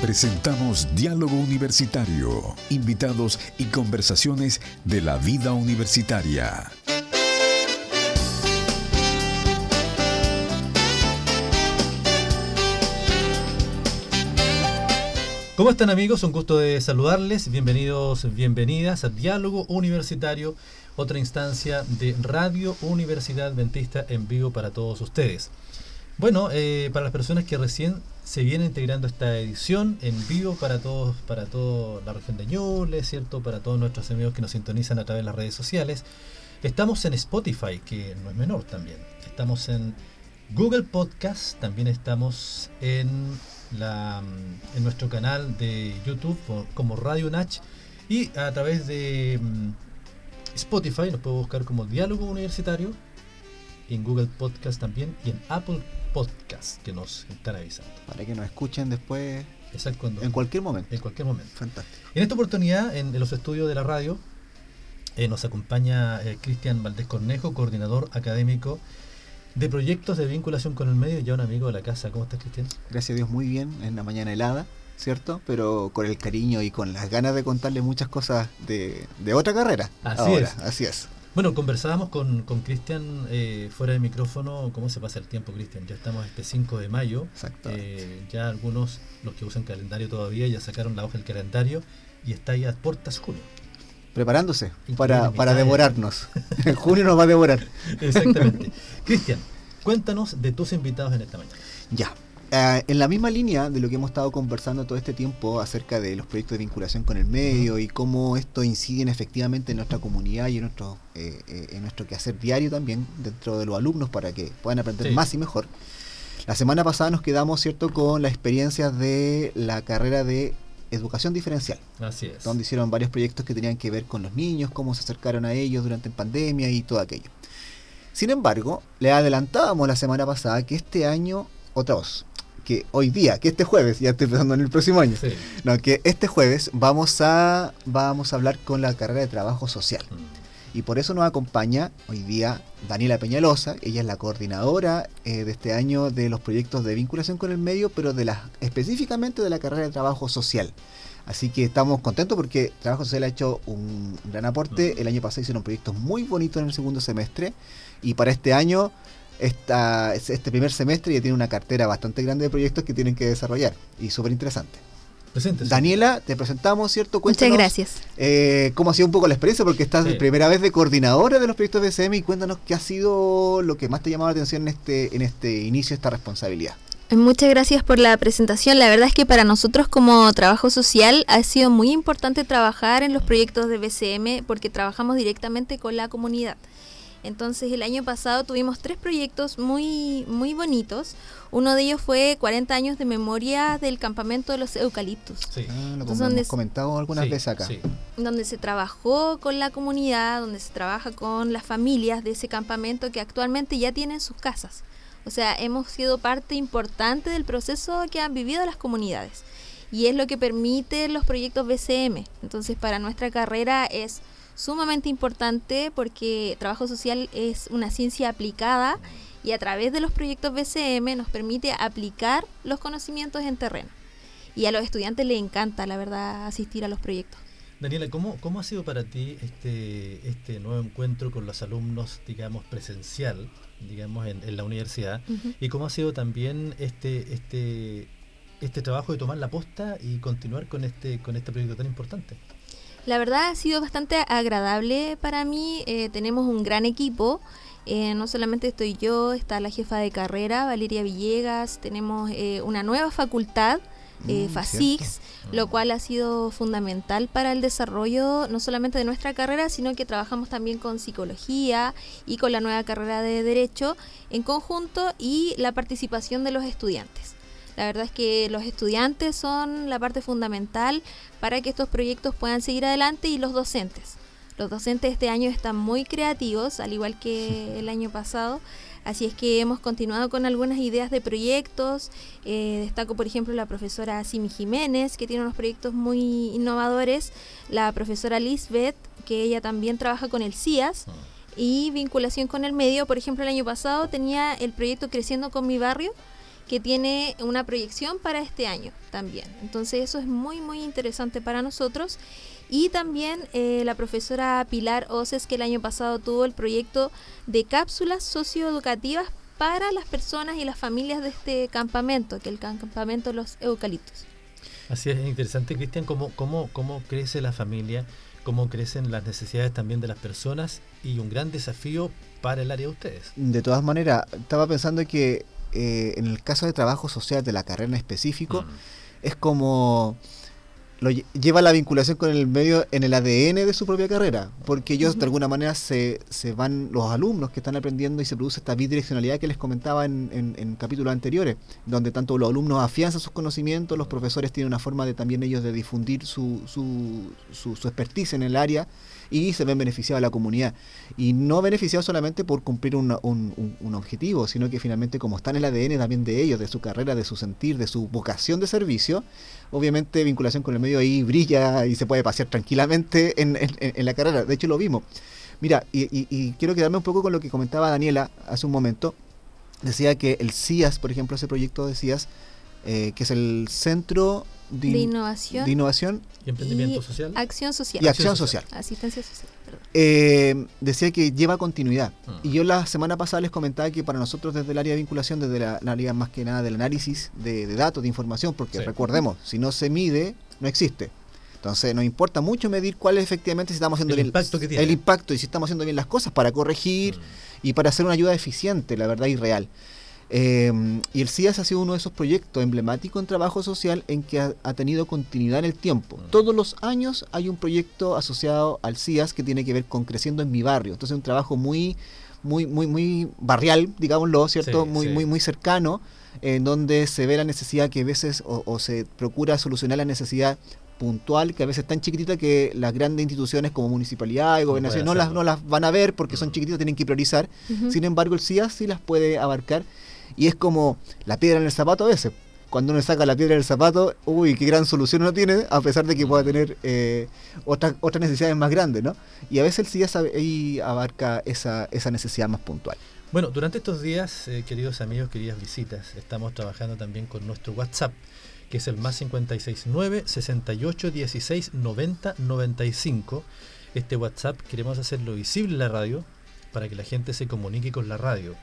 Presentamos Diálogo Universitario, invitados y conversaciones de la vida universitaria. ¿Cómo están amigos? Un gusto de saludarles. Bienvenidos, bienvenidas a Diálogo Universitario, otra instancia de Radio Universidad Adventista en vivo para todos ustedes. Bueno, eh, para las personas que recién se vienen integrando esta edición en vivo para todos, para toda la región de Ñuble, ¿cierto? Para todos nuestros amigos que nos sintonizan a través de las redes sociales. Estamos en Spotify, que no es menor también. Estamos en Google Podcast, también estamos en, la, en nuestro canal de YouTube como Radio Nach y a través de mm, Spotify nos puede buscar como Diálogo Universitario, en Google Podcast también y en Apple podcast que nos están avisando. Para que nos escuchen después. Exacto. En cualquier momento. En cualquier momento. Fantástico. En esta oportunidad, en, los estudios de la radio, eh, nos acompaña eh, Cristian Valdés Cornejo, coordinador académico de proyectos de vinculación con el medio, ya un amigo de la casa. ¿Cómo estás, Cristian? Gracias a Dios, muy bien, en la mañana helada, ¿cierto? Pero con el cariño y con las ganas de contarle muchas cosas de, otra carrera. Así es. Así es. Bueno, conversábamos con Cristian eh, fuera de micrófono cómo se pasa el tiempo, Cristian. Ya estamos este 5 de mayo. Eh, ya algunos, los que usan calendario todavía, ya sacaron la hoja del calendario y está ya a puertas junio. Preparándose para, para devorarnos. en junio nos va a devorar. Exactamente. Cristian, cuéntanos de tus invitados en esta mañana. Ya, eh, en la misma línea de lo que hemos estado conversando todo este tiempo acerca de los proyectos de vinculación con el medio y cómo esto incide efectivamente en nuestra comunidad y en nuestro, eh, eh, en nuestro quehacer diario también dentro de los alumnos para que puedan aprender más y mejor. La semana pasada nos quedamos cierto con la experiencia de la carrera de educación diferencial. Así es. Donde hicieron varios proyectos que tenían que ver con los niños, cómo se acercaron a ellos durante la pandemia y todo aquello. Sin embargo, le adelantábamos la semana pasada que este año otra voz que hoy día, que este jueves, ya estoy pensando en el próximo año, no, que este jueves vamos a, vamos a hablar con la carrera de trabajo social. Mm. Y por eso nos acompaña hoy día Daniela Peñalosa, ella es la coordinadora eh, de este año de los proyectos de vinculación con el medio, pero de la, específicamente de la carrera de trabajo social. Así que estamos contentos porque Trabajo Social ha hecho un gran aporte. Mm. El año pasado hicieron proyectos muy bonitos en el segundo semestre y para este año esta, este primer semestre ya tiene una cartera bastante grande de proyectos que tienen que desarrollar y súper interesante. Daniela, te presentamos, ¿cierto? Cuéntanos, Muchas gracias. Eh, ¿Cómo ha sido un poco la experiencia? Porque estás de primera vez de coordinadora de los proyectos BCM y cuéntanos qué ha sido lo que más te ha llamado la atención en este, en este inicio de esta responsabilidad. Muchas gracias por la presentación. La verdad es que para nosotros como trabajo social ha sido muy importante trabajar en los proyectos de BCM porque trabajamos directamente con la comunidad. Entonces el año pasado tuvimos tres proyectos muy, muy bonitos. Uno de ellos fue 40 años de memoria del campamento de los eucaliptos. Sí. Ah, lo hemos comentado algunas veces acá. Donde se trabajó con la comunidad, donde se trabaja con las familias de ese campamento que actualmente ya tienen sus casas. O sea, hemos sido parte importante del proceso que han vivido las comunidades. Y es lo que permite los proyectos BCM. Entonces, para nuestra carrera es sumamente importante porque trabajo social es una ciencia aplicada y a través de los proyectos BCM nos permite aplicar los conocimientos en terreno. Y a los estudiantes les encanta, la verdad, asistir a los proyectos. Daniela, ¿cómo, cómo ha sido para ti este, este nuevo encuentro con los alumnos, digamos, presencial, digamos, en, la universidad? ¿Y cómo ha sido también este, este, este trabajo de tomar la posta y continuar con este, con este proyecto tan importante? La verdad ha sido bastante agradable para mí. Eh, tenemos un gran equipo. Eh, no solamente estoy yo, está la jefa de carrera, Valeria Villegas, tenemos eh, una nueva facultad, mm, FASIX, lo cual ha sido fundamental para el desarrollo no solamente de nuestra carrera, sino que trabajamos también con psicología y con la nueva carrera de derecho en conjunto y la participación de los estudiantes. La verdad es que los estudiantes son la parte fundamental para que estos proyectos puedan seguir adelante y los docentes. Los docentes este año están muy creativos, al igual que el año pasado. Así es que hemos continuado con algunas ideas de proyectos. Eh, destaco, por ejemplo, la profesora Simi Jiménez, que tiene unos proyectos muy innovadores. La profesora Lisbeth, que ella también trabaja con el CIAS. Ah. Y vinculación con el medio. Por ejemplo, el año pasado tenía el proyecto Creciendo con mi barrio, que tiene una proyección para este año también. Entonces eso es muy muy interesante para nosotros. Y también eh, la profesora Pilar Oces, que el año pasado tuvo el proyecto de cápsulas socioeducativas para las personas y las familias de este campamento, que es el campamento de los eucaliptos. Así es, interesante, Cristian, cómo, cómo, cómo crece la familia, cómo crecen las necesidades también de las personas y un gran desafío para el área de ustedes. De todas maneras, estaba pensando que eh, en el caso de trabajo social de la carrera en específico, Mm. es como lo lle- lleva la vinculación con el medio en el ADN de su propia carrera, porque ellos de alguna manera se, se van, los alumnos que están aprendiendo y se produce esta bidireccionalidad que les comentaba en, en- en capítulos anteriores, donde tanto los alumnos afianzan sus conocimientos, los profesores tienen una forma de también ellos de difundir su, su, su, su expertise en el área y se ven beneficiados a la comunidad. Y no beneficiados solamente por cumplir un, un- un objetivo, sino que finalmente como está en el ADN también de ellos, de su carrera, de su sentir, de su vocación de servicio, obviamente vinculación con el medio ahí brilla y se puede pasear tranquilamente en, en- la carrera. De hecho lo vimos. Mira, y, y- y quiero quedarme un poco con lo que comentaba Daniela hace un momento. Decía que el CIAS, por ejemplo, ese proyecto de CIAS, eh, que es el Centro de, De innovación de Innovación ¿Y emprendimiento y social? acción social. y Acción Acción Social. social. Asistencia social. Eh, decía que lleva continuidad. Mm. Y yo la semana pasada les comentaba que para nosotros desde el área de vinculación, desde la, la área más que nada del análisis de, de datos, de información, porque Sí. recordemos, si no se mide, no existe. Entonces nos importa mucho medir cuál es efectivamente si estamos haciendo El bien impacto que tiene. el impacto y si estamos haciendo bien las cosas para corregir Mm. y para hacer una ayuda eficiente, la verdad, y real. Eh, y el CIAS ha sido uno de esos proyectos emblemáticos en trabajo social en que ha, ha tenido continuidad en el tiempo. Mm. Todos los años hay un proyecto asociado al CIAS que tiene que ver con creciendo en mi barrio. Entonces es un trabajo muy, muy, muy, muy barrial, digámoslo, ¿cierto? Sí, muy, sí. muy, muy cercano, en donde se ve la necesidad que a veces, o, o se procura solucionar la necesidad puntual que a veces es tan chiquitita que las grandes instituciones como municipalidad y gobernación no las, no las van a ver porque son Mm. chiquititas, tienen que priorizar. Sin embargo, el CIAS sí las puede abarcar y es como la piedra en el zapato a veces. Cuando uno saca la piedra del zapato, uy, qué gran solución uno tiene, a pesar de que pueda tener eh, otras necesidades más grandes, ¿no? Y a veces el CIAS ahí abarca esa, esa necesidad más puntual. Bueno, durante estos días, eh, queridos amigos, queridas visitas, estamos trabajando también con nuestro WhatsApp, que es el más 569 68 16 90 95. Este WhatsApp queremos hacerlo visible en la radio para que la gente se comunique con la radio.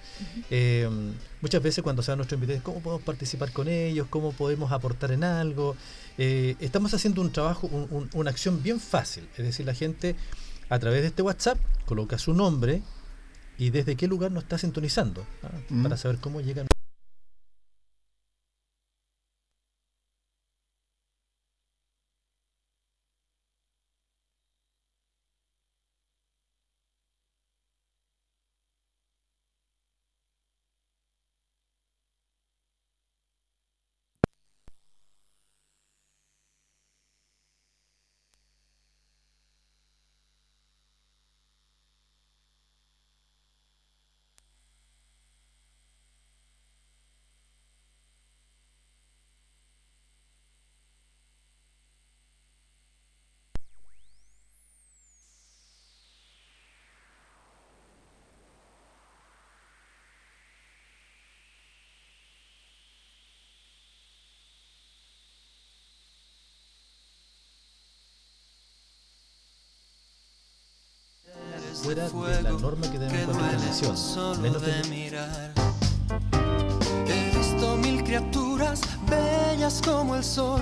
Eh, muchas veces cuando se van nuestros invitados, ¿cómo podemos participar con ellos? ¿Cómo podemos aportar en algo? Eh, estamos haciendo un trabajo, un- un- una acción bien fácil. Es decir, la gente a través de este WhatsApp coloca su nombre y desde qué lugar nos está sintonizando, ¿ah? Mm. para saber cómo llegan. Fuera de la norma que deben encontrar esta nación. Menos de mirar. He visto mil criaturas bellas como el sol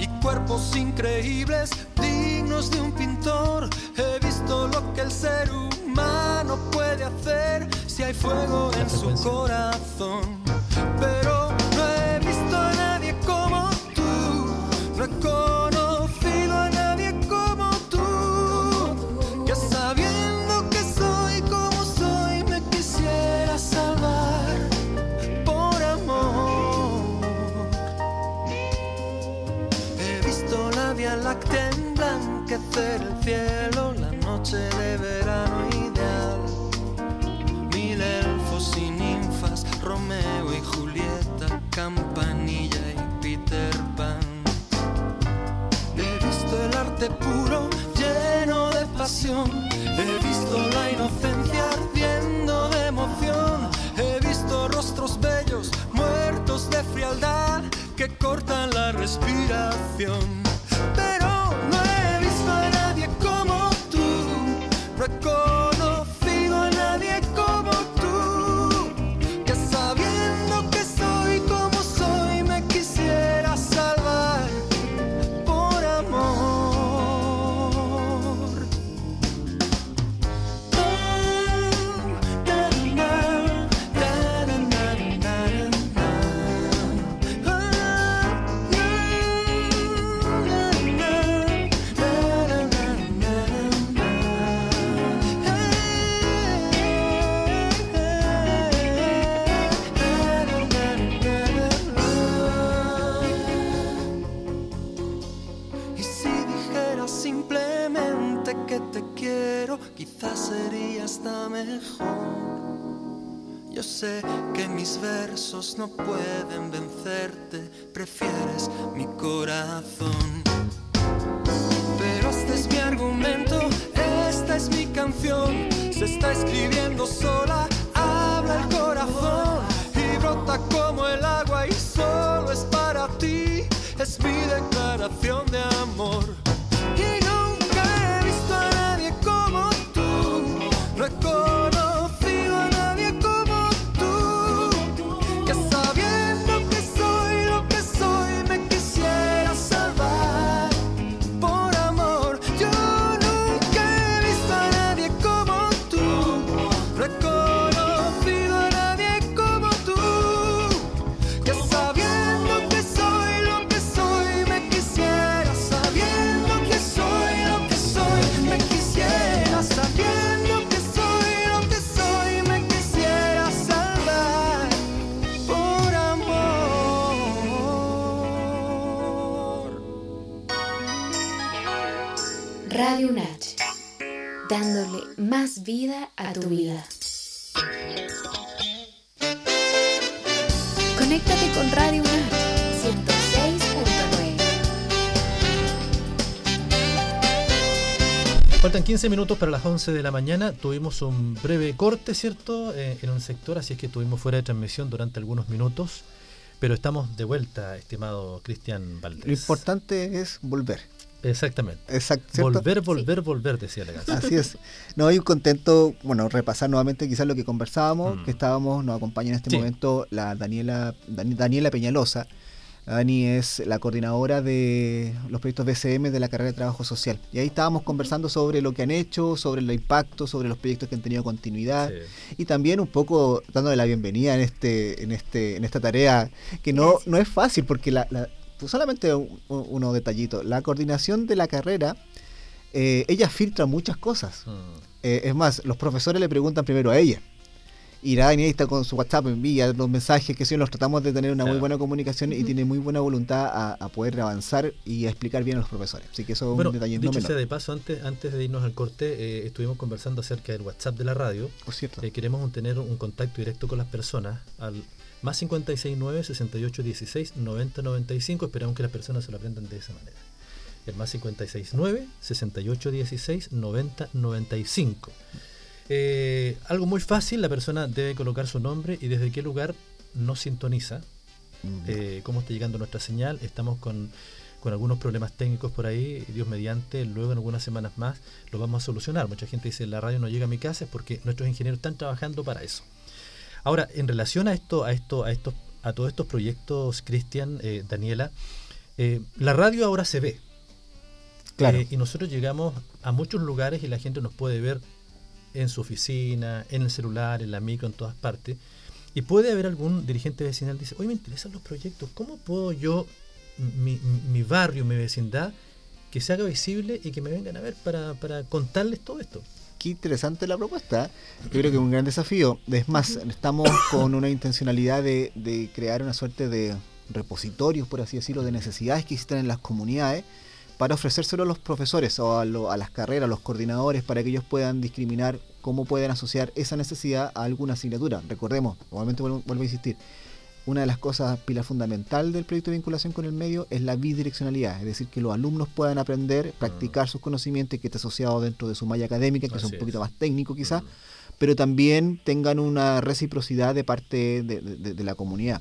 y cuerpos increíbles dignos de un pintor. He visto lo que el ser humano puede hacer si hay fuego La en su corazón. Pero no pueden 15 minutos para las 11 de la mañana. Tuvimos un breve corte, ¿cierto? Eh, en un sector, así es que estuvimos fuera de transmisión durante algunos minutos. Pero estamos de vuelta, estimado Cristian Valdés. Lo importante es volver. Exactamente. Exacto, ¿cierto? Volver, volver, volver, decía la canción. Así es. No, hay un contento, bueno, repasar nuevamente quizás lo que conversábamos, Mm. que estábamos, nos acompaña en este Sí. momento la Daniela, Dani- Daniela Peñalosa. Dani es la coordinadora de los proyectos BCM de la carrera de trabajo social. Y ahí estábamos conversando sobre lo que han hecho, sobre el impacto, sobre los proyectos que han tenido continuidad. Sí. Y también un poco dándole la bienvenida en este, en este, en esta tarea que no, no es fácil, porque la, la- pues solamente un, un- unos detallitos. La coordinación de la carrera, eh, ella filtra muchas cosas. Mm. Eh, es más, los profesores le preguntan primero a ella. Y la Dani ahí está con su WhatsApp, envía los mensajes, que si nos tratamos de tener una muy buena comunicación y tiene muy buena voluntad a, a poder avanzar y a explicar bien a los profesores. Así que eso es Bueno, un detalle no dicho menor, sea de paso, antes, antes de irnos al corte, eh, estuvimos conversando acerca del WhatsApp de la radio. por cierto. Eh, queremos un- tener un contacto directo con las personas al más 569 6816 9095. Esperamos que las personas se lo aprendan de esa manera. El más 569 6816 9095. Eh, algo muy fácil, la persona debe colocar su nombre y desde qué lugar nos sintoniza, Mm. eh, cómo está llegando nuestra señal. Estamos con, con algunos problemas técnicos por ahí, Dios mediante, luego en algunas semanas más lo vamos a solucionar. Mucha gente dice, la radio no llega a mi casa, es porque nuestros ingenieros están trabajando para eso. Ahora, en relación a esto, a esto, a estos, a todos estos proyectos, Cristian, eh, Daniela, eh, la radio ahora se ve. Claro. Y nosotros llegamos a muchos lugares y la gente nos puede ver en su oficina, en el celular, en la micro, en todas partes. Y puede haber algún dirigente vecinal que dice, oye, me interesan los proyectos, ¿cómo puedo yo, mi, mi- barrio, mi vecindad, que se haga visible y que me vengan a ver para, para contarles todo esto? qué interesante la propuesta. Yo creo que es un gran desafío. Es más, estamos con una intencionalidad de, de crear una suerte de repositorios, por así decirlo, de necesidades que existen en las comunidades para ofrecérselo a los profesores o a, lo- a las carreras, a los coordinadores, para que ellos puedan discriminar cómo pueden asociar esa necesidad a alguna asignatura. Recordemos, nuevamente vuelvo, vuelvo a insistir, una de las cosas, pila fundamental del proyecto de vinculación con el medio es la bidireccionalidad, es decir, que los alumnos puedan aprender, practicar sus conocimientos y que esté asociado dentro de su malla académica, que es un es. poquito más técnico quizás, Mm. pero también tengan una reciprocidad de parte de, de- de la comunidad.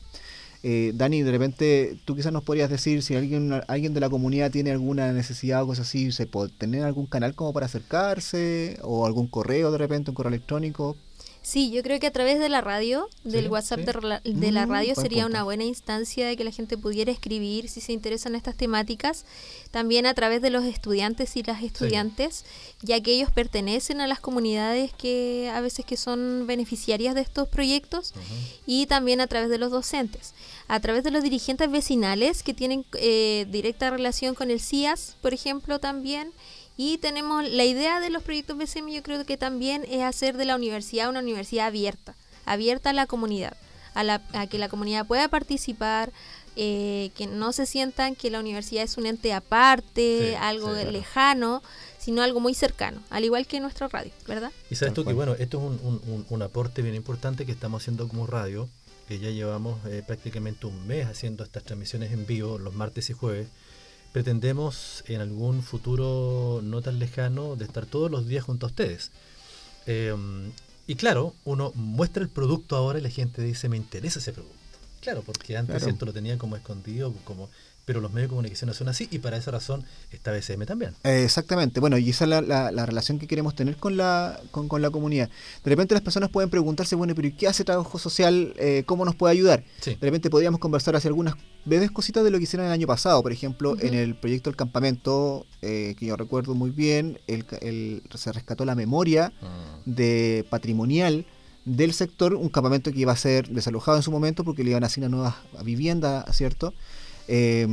Eh, Dani, de repente tú quizás nos podrías decir si alguien, alguien de la comunidad tiene alguna necesidad o cosas así, ¿se puede tener algún canal como para acercarse o algún correo de repente, un correo electrónico? Sí, yo creo que a través de la radio, del Sí, WhatsApp sí. de, la- de la Mm, radio sería punto. una buena instancia de que la gente pudiera escribir si se interesan estas temáticas. También a través de los estudiantes y las estudiantes, ya que ellos pertenecen a las comunidades que a veces que son beneficiarias de estos proyectos y también a través de los docentes. A través de los dirigentes vecinales que tienen eh, directa relación con el CIAS, por ejemplo, también. Y tenemos la idea de los proyectos BCM, yo creo que también es hacer de la universidad una universidad abierta, abierta a la comunidad, a, la, a que la comunidad pueda participar, eh, que no se sientan que la universidad es un ente aparte, Sí, algo sí, claro. lejano, sino algo muy cercano, al igual que nuestra radio, ¿verdad? Y sabes tú que, bueno, esto es un, un- un- un aporte bien importante que estamos haciendo como radio, que ya llevamos eh, prácticamente un mes haciendo estas transmisiones en vivo los martes y jueves. Pretendemos en algún futuro no tan lejano de estar todos los días junto a ustedes. Eh, y claro, uno muestra el producto ahora y la gente dice, me interesa ese producto. Claro, porque antes Claro. lo tenía como escondido, como pero los medios de comunicación no son así y para esa razón está BCM también. Eh, exactamente, bueno, y esa es la, la- la relación que queremos tener con la, con, con la comunidad. De repente las personas pueden preguntarse, bueno, pero ¿y qué hace trabajo social? Eh, ¿Cómo nos puede ayudar? Sí. De repente podríamos conversar hacia algunas breves cositas de lo que hicieron el año pasado. Por ejemplo, en el proyecto El Campamento, eh, que yo recuerdo muy bien, el, el- se rescató la memoria de patrimonial del sector, un campamento que iba a ser desalojado en su momento porque le iban a asignar nuevas viviendas, ¿cierto? Eh,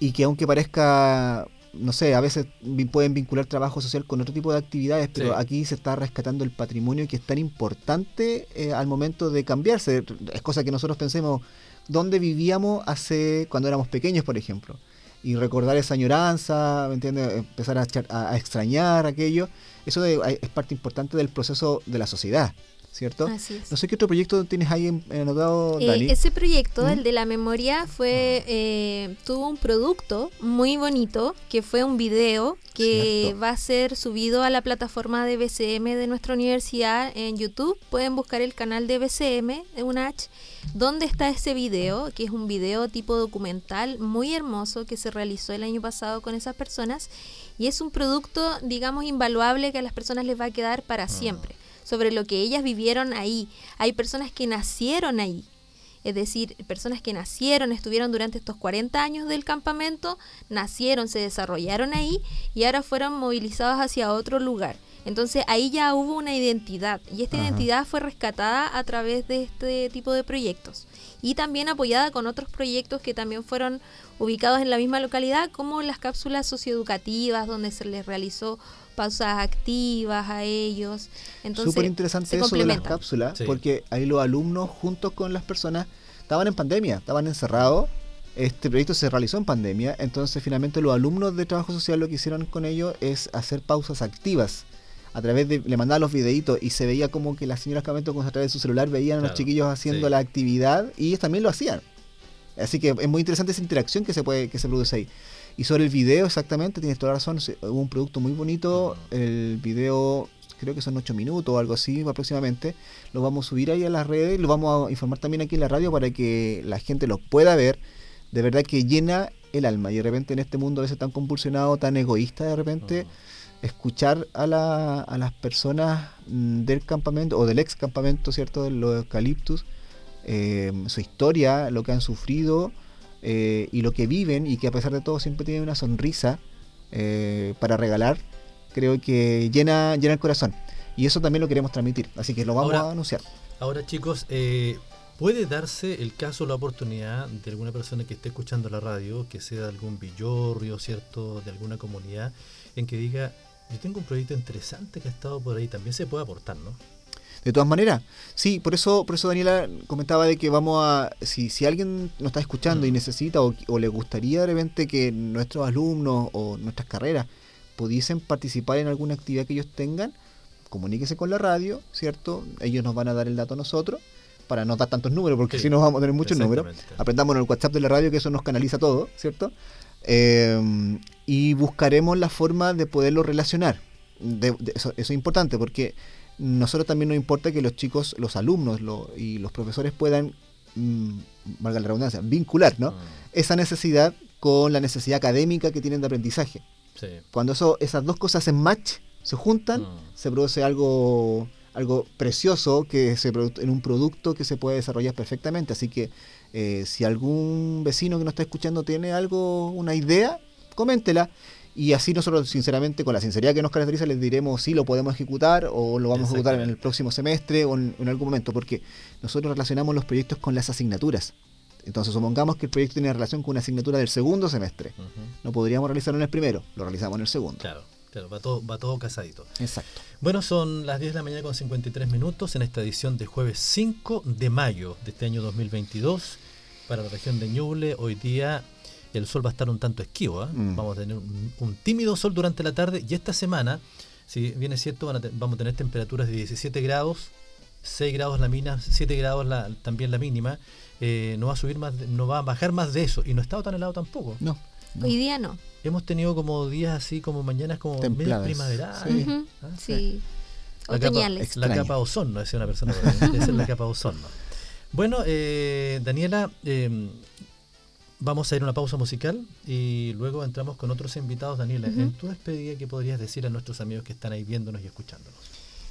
y que aunque parezca, no sé, a veces pueden vincular trabajo social con otro tipo de actividades, pero Sí. aquí se está rescatando el patrimonio que es tan importante eh, al momento de cambiarse. Es cosa que nosotros pensemos dónde vivíamos hace cuando éramos pequeños, por ejemplo. Y recordar esa añoranza, ¿me entiendes? Empezar a- a extrañar aquello. Eso de- es parte importante del proceso de la sociedad, ¿cierto? Así es. No sé qué otro proyecto tienes ahí anotado, Eh, Dani. ese proyecto, ¿Mm? el de la memoria, fue eh, tuvo un producto muy bonito que fue un video que Cierto. va a ser subido a la plataforma de BCM de nuestra universidad en YouTube. Pueden buscar el canal de BCM de UNACH, donde está ese video, que es un video tipo documental muy hermoso que se realizó el año pasado con esas personas. Y es un producto, digamos, invaluable que a las personas les va a quedar para siempre, sobre lo que ellas vivieron ahí. Hay personas que nacieron ahí, es decir, personas que nacieron, estuvieron durante estos 40 años del campamento, nacieron, se desarrollaron ahí y ahora fueron movilizados hacia otro lugar. Entonces ahí ya hubo una identidad y esta Ajá. identidad fue rescatada a través de este tipo de proyectos y también apoyada con otros proyectos que también fueron ubicados en la misma localidad como las cápsulas socioeducativas donde se les realizó pausas activas a ellos. Entonces, Súper interesante se eso de las cápsulas, Sí. porque ahí los alumnos juntos con las personas estaban en pandemia, estaban encerrados. Este proyecto se realizó en pandemia, entonces finalmente los alumnos de trabajo social lo que hicieron con ellos es hacer pausas activas. A través de, le mandaban los videitos y se veía como que las señoras Camento con a través de su celular veían a los chiquillos haciendo sí. la actividad y ellos también lo hacían. Así que es muy interesante esa interacción que se puede que se produce ahí. Y sobre el video, exactamente, tienes toda la razón. Hubo un producto muy bonito. El video, creo que son 8 minutos o algo así aproximadamente. Lo vamos a subir ahí a las redes. Lo vamos a informar también aquí en la radio para que la gente lo pueda ver. De verdad que llena el alma. Y de repente en este mundo a veces tan convulsionado, tan egoísta, de repente escuchar a, la- a las personas mm, del campamento o del ex campamento, ¿cierto? De los eucaliptus, eh, su historia, lo que han sufrido eh, y lo que viven y que a pesar de todo siempre tienen una sonrisa eh, para regalar, creo que llena, llena el corazón. Y eso también lo queremos transmitir, así que lo vamos Ahora- a anunciar. Ahora chicos, eh, ¿puede darse el caso, la oportunidad de alguna persona que esté escuchando la radio, que sea de algún villorrio, ¿cierto? De alguna comunidad, en que diga, yo tengo un proyecto interesante que ha estado por ahí, también se puede aportar, ¿no? De todas maneras, sí, por eso, por eso Daniela comentaba de que vamos a, si, si alguien nos está escuchando y necesita o, o le gustaría de repente que nuestros alumnos o nuestras carreras pudiesen participar en alguna actividad que ellos tengan, comuníquese con la radio, ¿cierto? Ellos nos van a dar el dato a nosotros para no dar tantos números, porque Sí, si no vamos a tener muchos números. Aprendamos en el WhatsApp de la radio que eso nos canaliza todo, ¿cierto? Eh, y buscaremos la forma de poderlo relacionar. De- de- eso, eso es importante porque nosotros también nos importa que los chicos, los alumnos lo- y los profesores puedan mm, valga la redundancia, vincular, ¿no? Mm, Esa necesidad con la necesidad académica que tienen de aprendizaje. sí. Cuando eso, esas dos cosas hacen match, se juntan, Mm. se produce algo, algo precioso que se produ- en un producto que se puede desarrollar perfectamente. Así que eh, si algún vecino que nos está escuchando tiene algo, una idea, coméntela. Y así nosotros, sinceramente, con la sinceridad que nos caracteriza, les diremos si lo podemos ejecutar o lo vamos a ejecutar en el próximo semestre o en, en algún momento, porque nosotros relacionamos los proyectos con las asignaturas. Entonces, supongamos que el proyecto tiene relación con una asignatura del segundo semestre. No podríamos realizarlo en el primero, lo realizamos en el segundo. Claro, claro, va todo, va todo casadito. Exacto. Bueno, son las 10 de la mañana con 53 minutos en esta edición de jueves 5 de mayo de este año 2022 para la región de Ñuble. Hoy día el sol va a estar un tanto esquivo. ¿ah? Mm. Vamos a tener un, un tímido sol durante la tarde y esta semana, si bien es cierto, van a te- vamos a tener temperaturas de 17 grados, 6 grados la mínima, 7 grados la- también la mínima. Eh, no va a subir más, no va a bajar más de eso y no ha estado tan helado tampoco. No. no. Hoy día no. Hemos tenido como días así, como mañanas como medio primaverales. sí. Ah, sí. La capa-. La capa ozono, decía una persona. es la capa ozono. Bueno, eh, Daniela, eh, vamos a ir a una pausa musical y luego entramos con otros invitados. Daniela, Ujú. en tu despedida, ¿qué podrías decir a nuestros amigos que están ahí viéndonos y escuchándonos?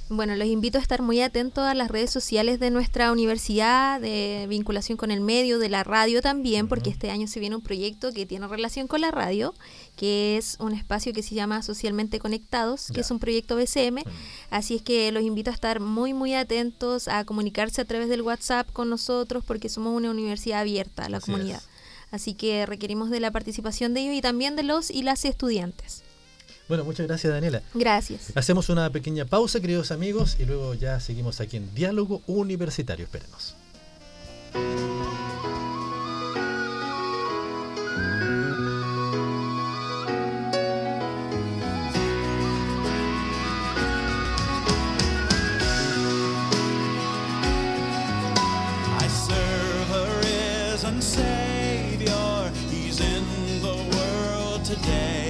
Bueno, los invito a estar muy atentos a las redes sociales de nuestra universidad, de vinculación con el medio, de la radio también, porque este año se viene un proyecto que tiene relación con la radio, que es un espacio que se llama Socialmente Conectados, que es un proyecto BCM. Así es que los invito a estar muy, muy atentos, a comunicarse a través del WhatsApp con nosotros, porque somos una universidad abierta a la Así comunidad. es. Así que requerimos de la participación de ellos y también de los y las estudiantes. Bueno, muchas gracias, Daniela. Gracias. Hacemos una pequeña pausa, queridos amigos, y luego ya seguimos aquí en Diálogo Universitario. Espérenos. Today.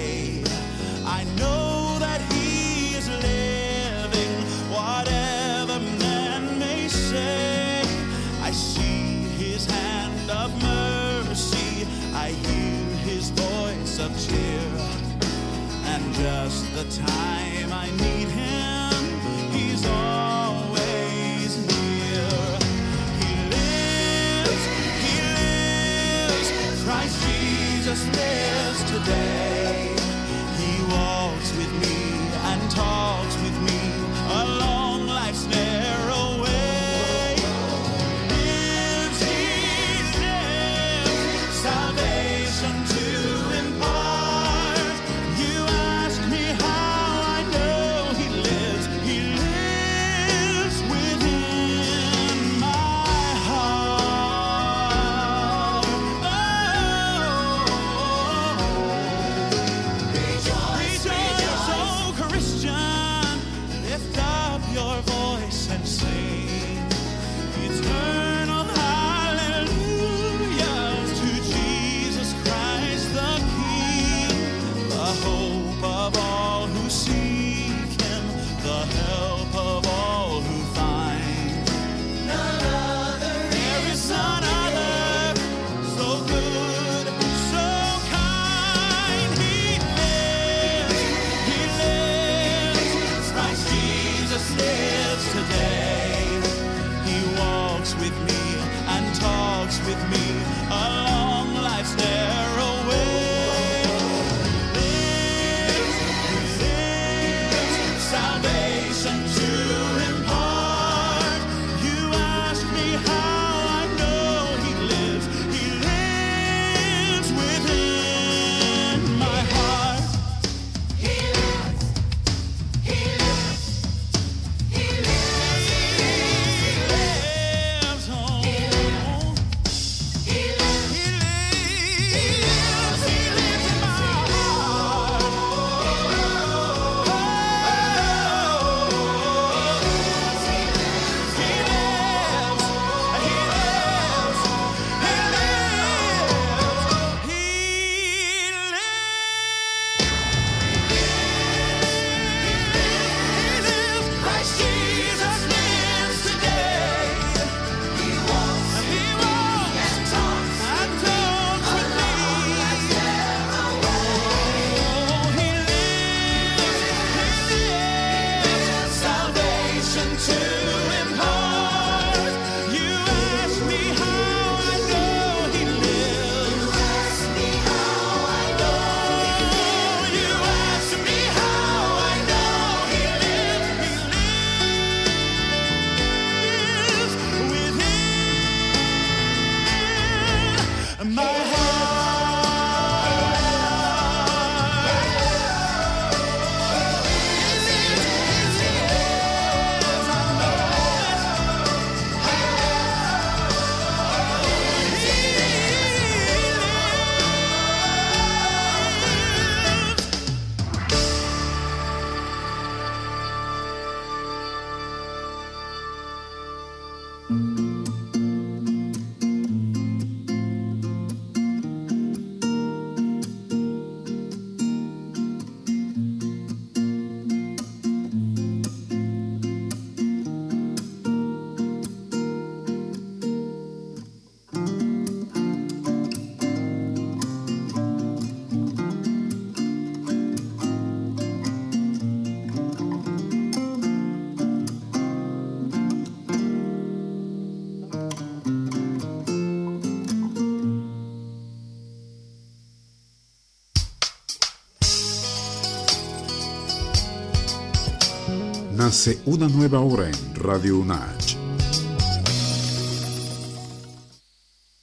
Nace una nueva hora en Radio UNACH.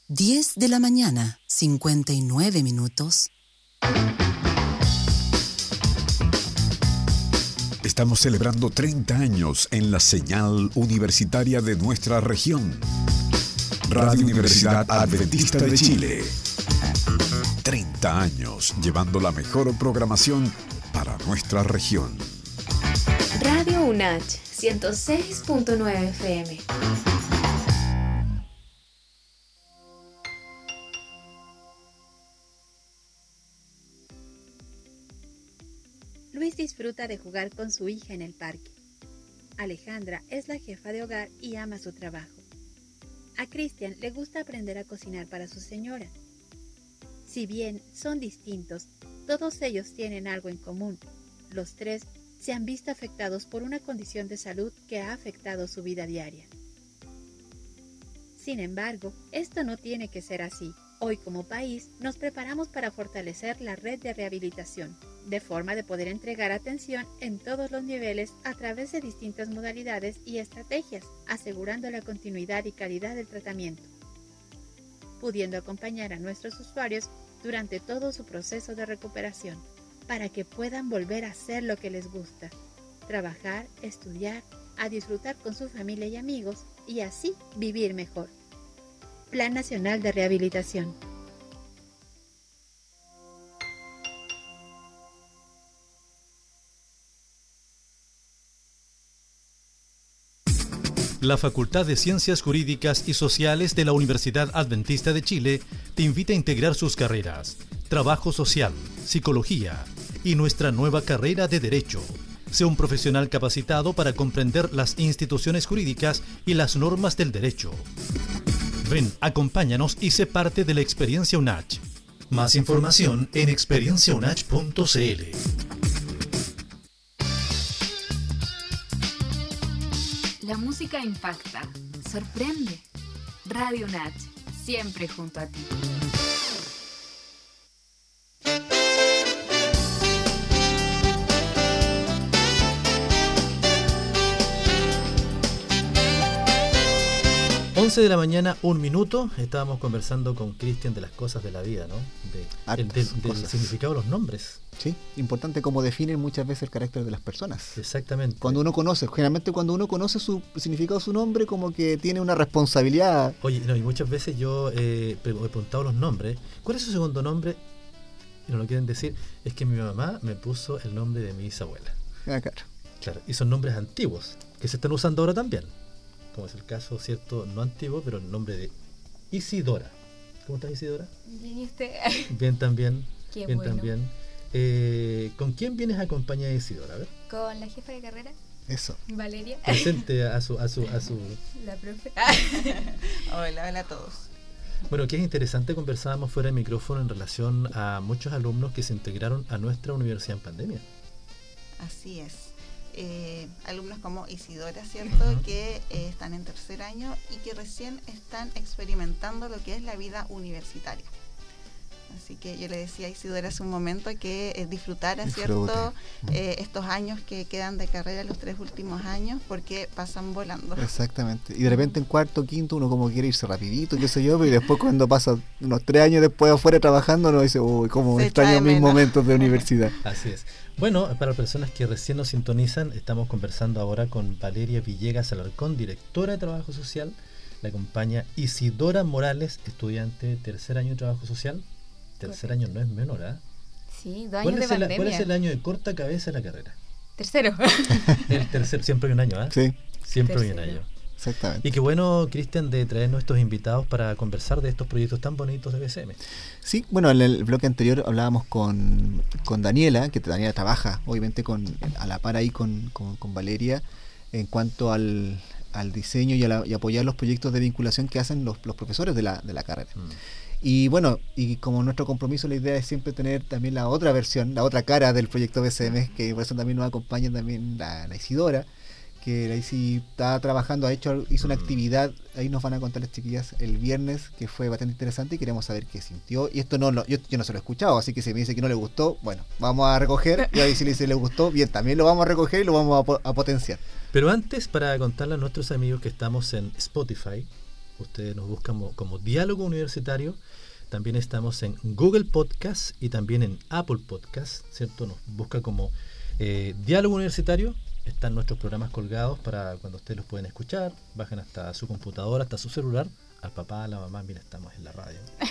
10 de la mañana, 59 minutos. Estamos celebrando 30 años en la señal universitaria de nuestra región. Radio Universidad Adventista de Chile. 30 años llevando la mejor programación para nuestra región. Radio UNACH 106.9 FM. Luis disfruta de jugar con su hija en el parque. Alejandra es la jefa de hogar y ama su trabajo. A Cristian le gusta aprender a cocinar para su señora. Si bien son distintos, todos ellos tienen algo en común. Los tres se han visto afectados por una condición de salud que ha afectado su vida diaria. Sin embargo, esto no tiene que ser así. Hoy como país nos preparamos para fortalecer la red de rehabilitación, de forma de poder entregar atención en todos los niveles a través de distintas modalidades y estrategias, asegurando la continuidad y calidad del tratamiento, pudiendo acompañar a nuestros usuarios durante todo su proceso de recuperación, para que puedan volver a hacer lo que les gusta, trabajar, estudiar, a disfrutar con su familia y amigos y así vivir mejor. Plan Nacional de Rehabilitación. La Facultad de Ciencias Jurídicas y Sociales de la Universidad Adventista de Chile te invita a integrar sus carreras, Trabajo Social, Psicología y nuestra nueva carrera de Derecho. Sea un profesional capacitado para comprender las instituciones jurídicas y las normas del derecho. Ven, acompáñanos y sé parte de la experiencia UNACH. Más información en experienciaunach.cl. La música impacta, sorprende. Radio Natch, siempre junto a ti. Once de la mañana, un minuto. Estábamos conversando con Cristian de las cosas de la vida, ¿no? De, el- Hartas del, significado de los nombres. Sí, importante cómo definen muchas veces el carácter de las personas. Exactamente. Cuando uno conoce, generalmente cuando uno conoce su significado de su nombre, como que tiene una responsabilidad. Oye, no, y muchas veces yo eh, he preguntado los nombres. ¿Cuál es su segundo nombre? Y no lo quieren decir. Es que mi mamá me puso el nombre de mi bisabuela. Ah, claro. Claro, y son nombres antiguos, que se están usando ahora también. Como es el caso, ¿cierto? No antiguo, pero el nombre de Isidora. ¿Cómo estás, Isidora? Bien, ¿y usted? Bien también. Qué bien bueno. también. Eh, ¿Con quién vienes acompañada de Isidora? A ver, Con la jefa de carrera, Eso. Valeria, presente a su, a su, a su. la profe. Hola, hola a todos. Bueno, que es interesante, conversábamos fuera de micrófono en relación a muchos alumnos que se integraron a nuestra universidad en pandemia. Así es. Eh, alumnos como Isidora, ¿cierto? Que eh, están en tercer año y que recién están experimentando lo que es la vida universitaria. Así que yo le decía a Isidora hace un momento que eh, disfrutara, ¿cierto? Disfrute. Eh, estos años que quedan de carrera, los tres últimos años, porque pasan volando. Exactamente. Y de repente en cuarto, quinto, uno como quiere irse rapidito, qué sé yo, pero y después cuando pasa unos tres años después afuera trabajando, uno dice, uy, cómo Se extraño mis menos". momentos de universidad. Así es. Bueno, para personas que recién nos sintonizan, estamos conversando ahora con Valeria Villegas Alarcón, directora de Trabajo Social. La acompaña Isidora Morales, estudiante de tercer año de Trabajo Social. Tercer año no es menor, ¿ah? Sí, dos ¿Cuál, años de es el, pandemia. cuál es el año de corta cabeza de la carrera? Tercero. El tercer, siempre hay un año, ¿ah? Sí, Siempre hay un Tercero. año. exactamente. Y qué bueno, Cristian, de traernos estos invitados para conversar de estos proyectos tan bonitos de BCM. Sí, bueno, en el bloque anterior hablábamos con, con Daniela, que Daniela trabaja obviamente con a la par ahí con, con- con Valeria en cuanto al, al diseño y, a la- y apoyar los proyectos de vinculación que hacen los, los profesores de la, de la carrera. Mm. Y bueno, y como nuestro compromiso, la idea es siempre tener también la otra versión, la otra cara del proyecto BCM, que por eso también nos acompaña también la, la Isidora, que ahí sí está trabajando, ha hecho, hizo una Mm. actividad, ahí nos van a contar las chiquillas el viernes, que fue bastante interesante y queremos saber qué sintió. Y esto no, lo- yo, yo no se lo he escuchado, así que si me dice que no le gustó, bueno, vamos a recoger. Y ahí si le dice le gustó, bien, también lo vamos a recoger y lo vamos a, a potenciar. Pero antes, para contarle a nuestros amigos que estamos en Spotify, ustedes nos buscan como, como Diálogo Universitario, también estamos en Google Podcast y también en Apple Podcast, ¿cierto? Nos busca como eh, Diálogo Universitario, están nuestros programas colgados para cuando ustedes los pueden escuchar, bajen hasta su computadora, hasta su celular, al papá, a la mamá, mira, estamos en la radio.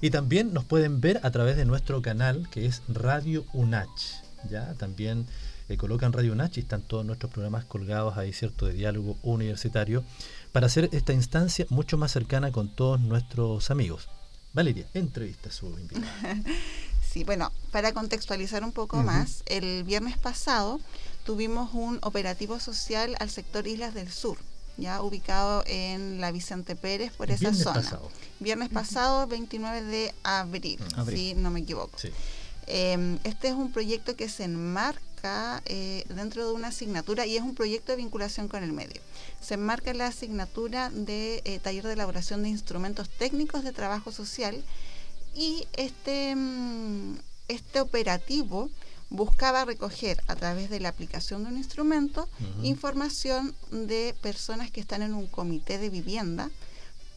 Y también nos pueden ver a través de nuestro canal que es Radio UNACH. ¿ya? También eh, colocan Radio UNACH y están todos nuestros programas colgados ahí, ¿cierto?, de diálogo universitario, para hacer esta instancia mucho más cercana con todos nuestros amigos. Valeria, entrevista a su invitada. Sí, bueno, para contextualizar un poco más, el viernes pasado tuvimos un operativo social al sector Islas del Sur, ya ubicado en la Vicente Pérez por esa Viernes zona. pasado. Viernes pasado, 29 de abril. Abril. si no me equivoco. Sí. Eh, este es un proyecto que se enmarca eh, dentro de una asignatura y es un proyecto de vinculación con el medio. Se enmarca en la asignatura de eh, taller de elaboración de instrumentos técnicos de trabajo social y este, mm, este operativo buscaba recoger a través de la aplicación de un instrumento información de personas que están en un comité de vivienda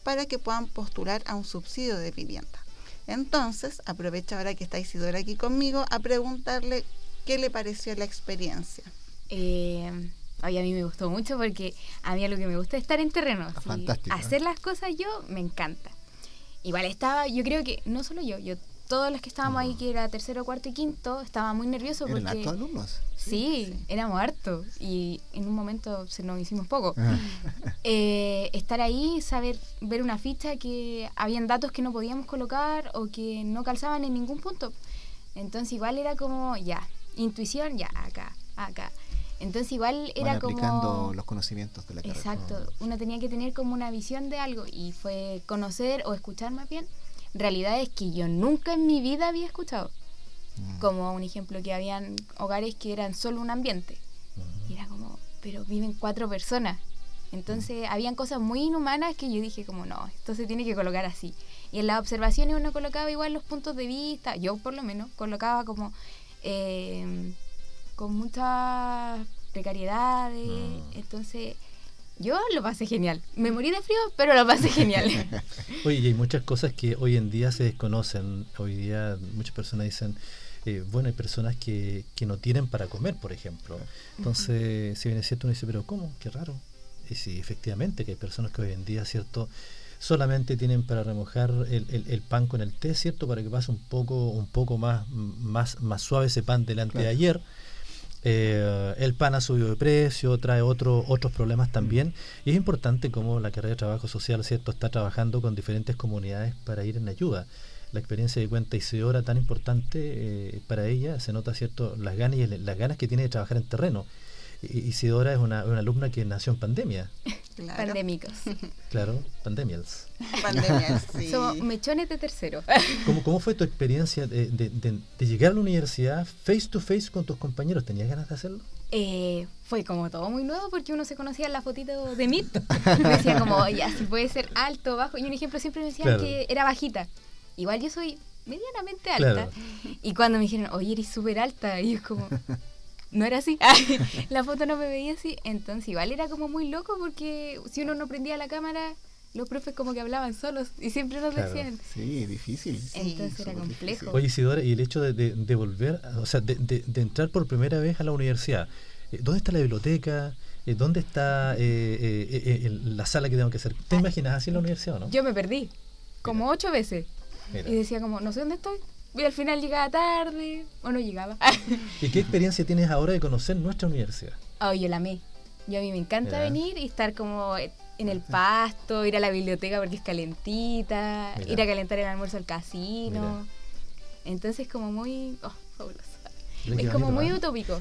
para que puedan postular a un subsidio de vivienda. Entonces, aprovecho ahora que está Isidora aquí conmigo a preguntarle qué le pareció la experiencia. Eh, ay, a mí me gustó mucho porque a mí lo que me gusta es estar en terreno. Ah, fantástico, ¿eh? Hacer las cosas yo me encanta. Igual estaba, yo creo que no solo yo, yo todos los que estábamos ahí, que era tercero, cuarto y quinto, estaba muy nervioso ¿Eran porque... hartos alumnos? Sí, éramos hartos y en un momento se nos hicimos poco. Eh, estar ahí, saber, ver una ficha que habían datos que no podíamos colocar o que no calzaban en ningún punto. Entonces igual era como, ya, intuición, ya, acá, acá. Entonces igual era Van aplicando como... los conocimientos de la carrera. Exacto, uno tenía que tener como una visión de algo y fue conocer o escuchar más bien realidades que yo nunca en mi vida había escuchado. Mm. Como un ejemplo que habían hogares que eran solo un ambiente. Y era como, pero viven cuatro personas. Entonces habían cosas muy inhumanas que yo dije como, no, esto se tiene que colocar así. Y en las observaciones uno colocaba igual los puntos de vista, yo por lo menos colocaba como eh, con muchas precariedades. Mm. Entonces yo lo pasé genial. Me morí de frío, pero lo pasé genial. Oye, y hay muchas cosas que hoy en día se desconocen. Hoy día muchas personas dicen, eh, bueno, hay personas que, que no tienen para comer, por ejemplo. Entonces, si bien es cierto, uno dice, pero ¿cómo? Qué raro. Y sí, efectivamente, que hay personas que hoy en día, ¿cierto? Solamente tienen para remojar el, el- el pan con el té, ¿cierto? Para que pase un poco, un poco más, más, más suave ese pan delante de ayer. Eh, el pan ha subido de precio, trae otro, otros problemas también. Y es importante cómo la carrera de trabajo social cierto está trabajando con diferentes comunidades para ir en ayuda. La experiencia de cuenta Isidora tan importante eh, para ella, se nota cierto las ganas y el- las ganas que tiene de trabajar en terreno. Isidora es una, una alumna que nació en pandemia, Claro. Pandémicos. claro, pandemias. Pandemia, sí. Somos mechones de tercero. ¿Cómo, cómo fue tu experiencia de, de- de- de llegar a la universidad face to face con tus compañeros? ¿Tenías ganas de hacerlo? Eh, fue como todo muy nuevo porque uno se conocía en la fotito de Meet. Me decía como, oye, si puede ser alto, bajo. Y un ejemplo siempre me decían Claro. que era bajita. Igual yo soy medianamente alta. Claro. Y cuando me dijeron, oye, eres súper alta, y yo como, no era así. la foto no me veía así. Entonces igual era como muy loco porque si uno no prendía la cámara, los profes como que hablaban solos y siempre nos Claro. decían. Sí, difícil. Entonces era complejo. Oye, Isidora, y el hecho de, de- de volver, o sea, de, de- de entrar por primera vez a la universidad, eh, ¿dónde está la biblioteca? Eh, ¿Dónde está eh, eh, eh, la sala que tengo que hacer? ¿Te imaginas así en la universidad o no? Yo me perdí como ocho veces. Mira. Y decía como, no sé dónde estoy. Y al final llegaba tarde o no llegaba. ¿Y qué experiencia tienes ahora de conocer nuestra universidad? oh, yo la amé. Yo a mí me encanta venir y estar como en el pasto, ir a la biblioteca porque es calentita, Mira. ir a calentar el almuerzo al casino. Mira. Entonces como muy... Oh, fabuloso. Es como muy ¿eh? utópico.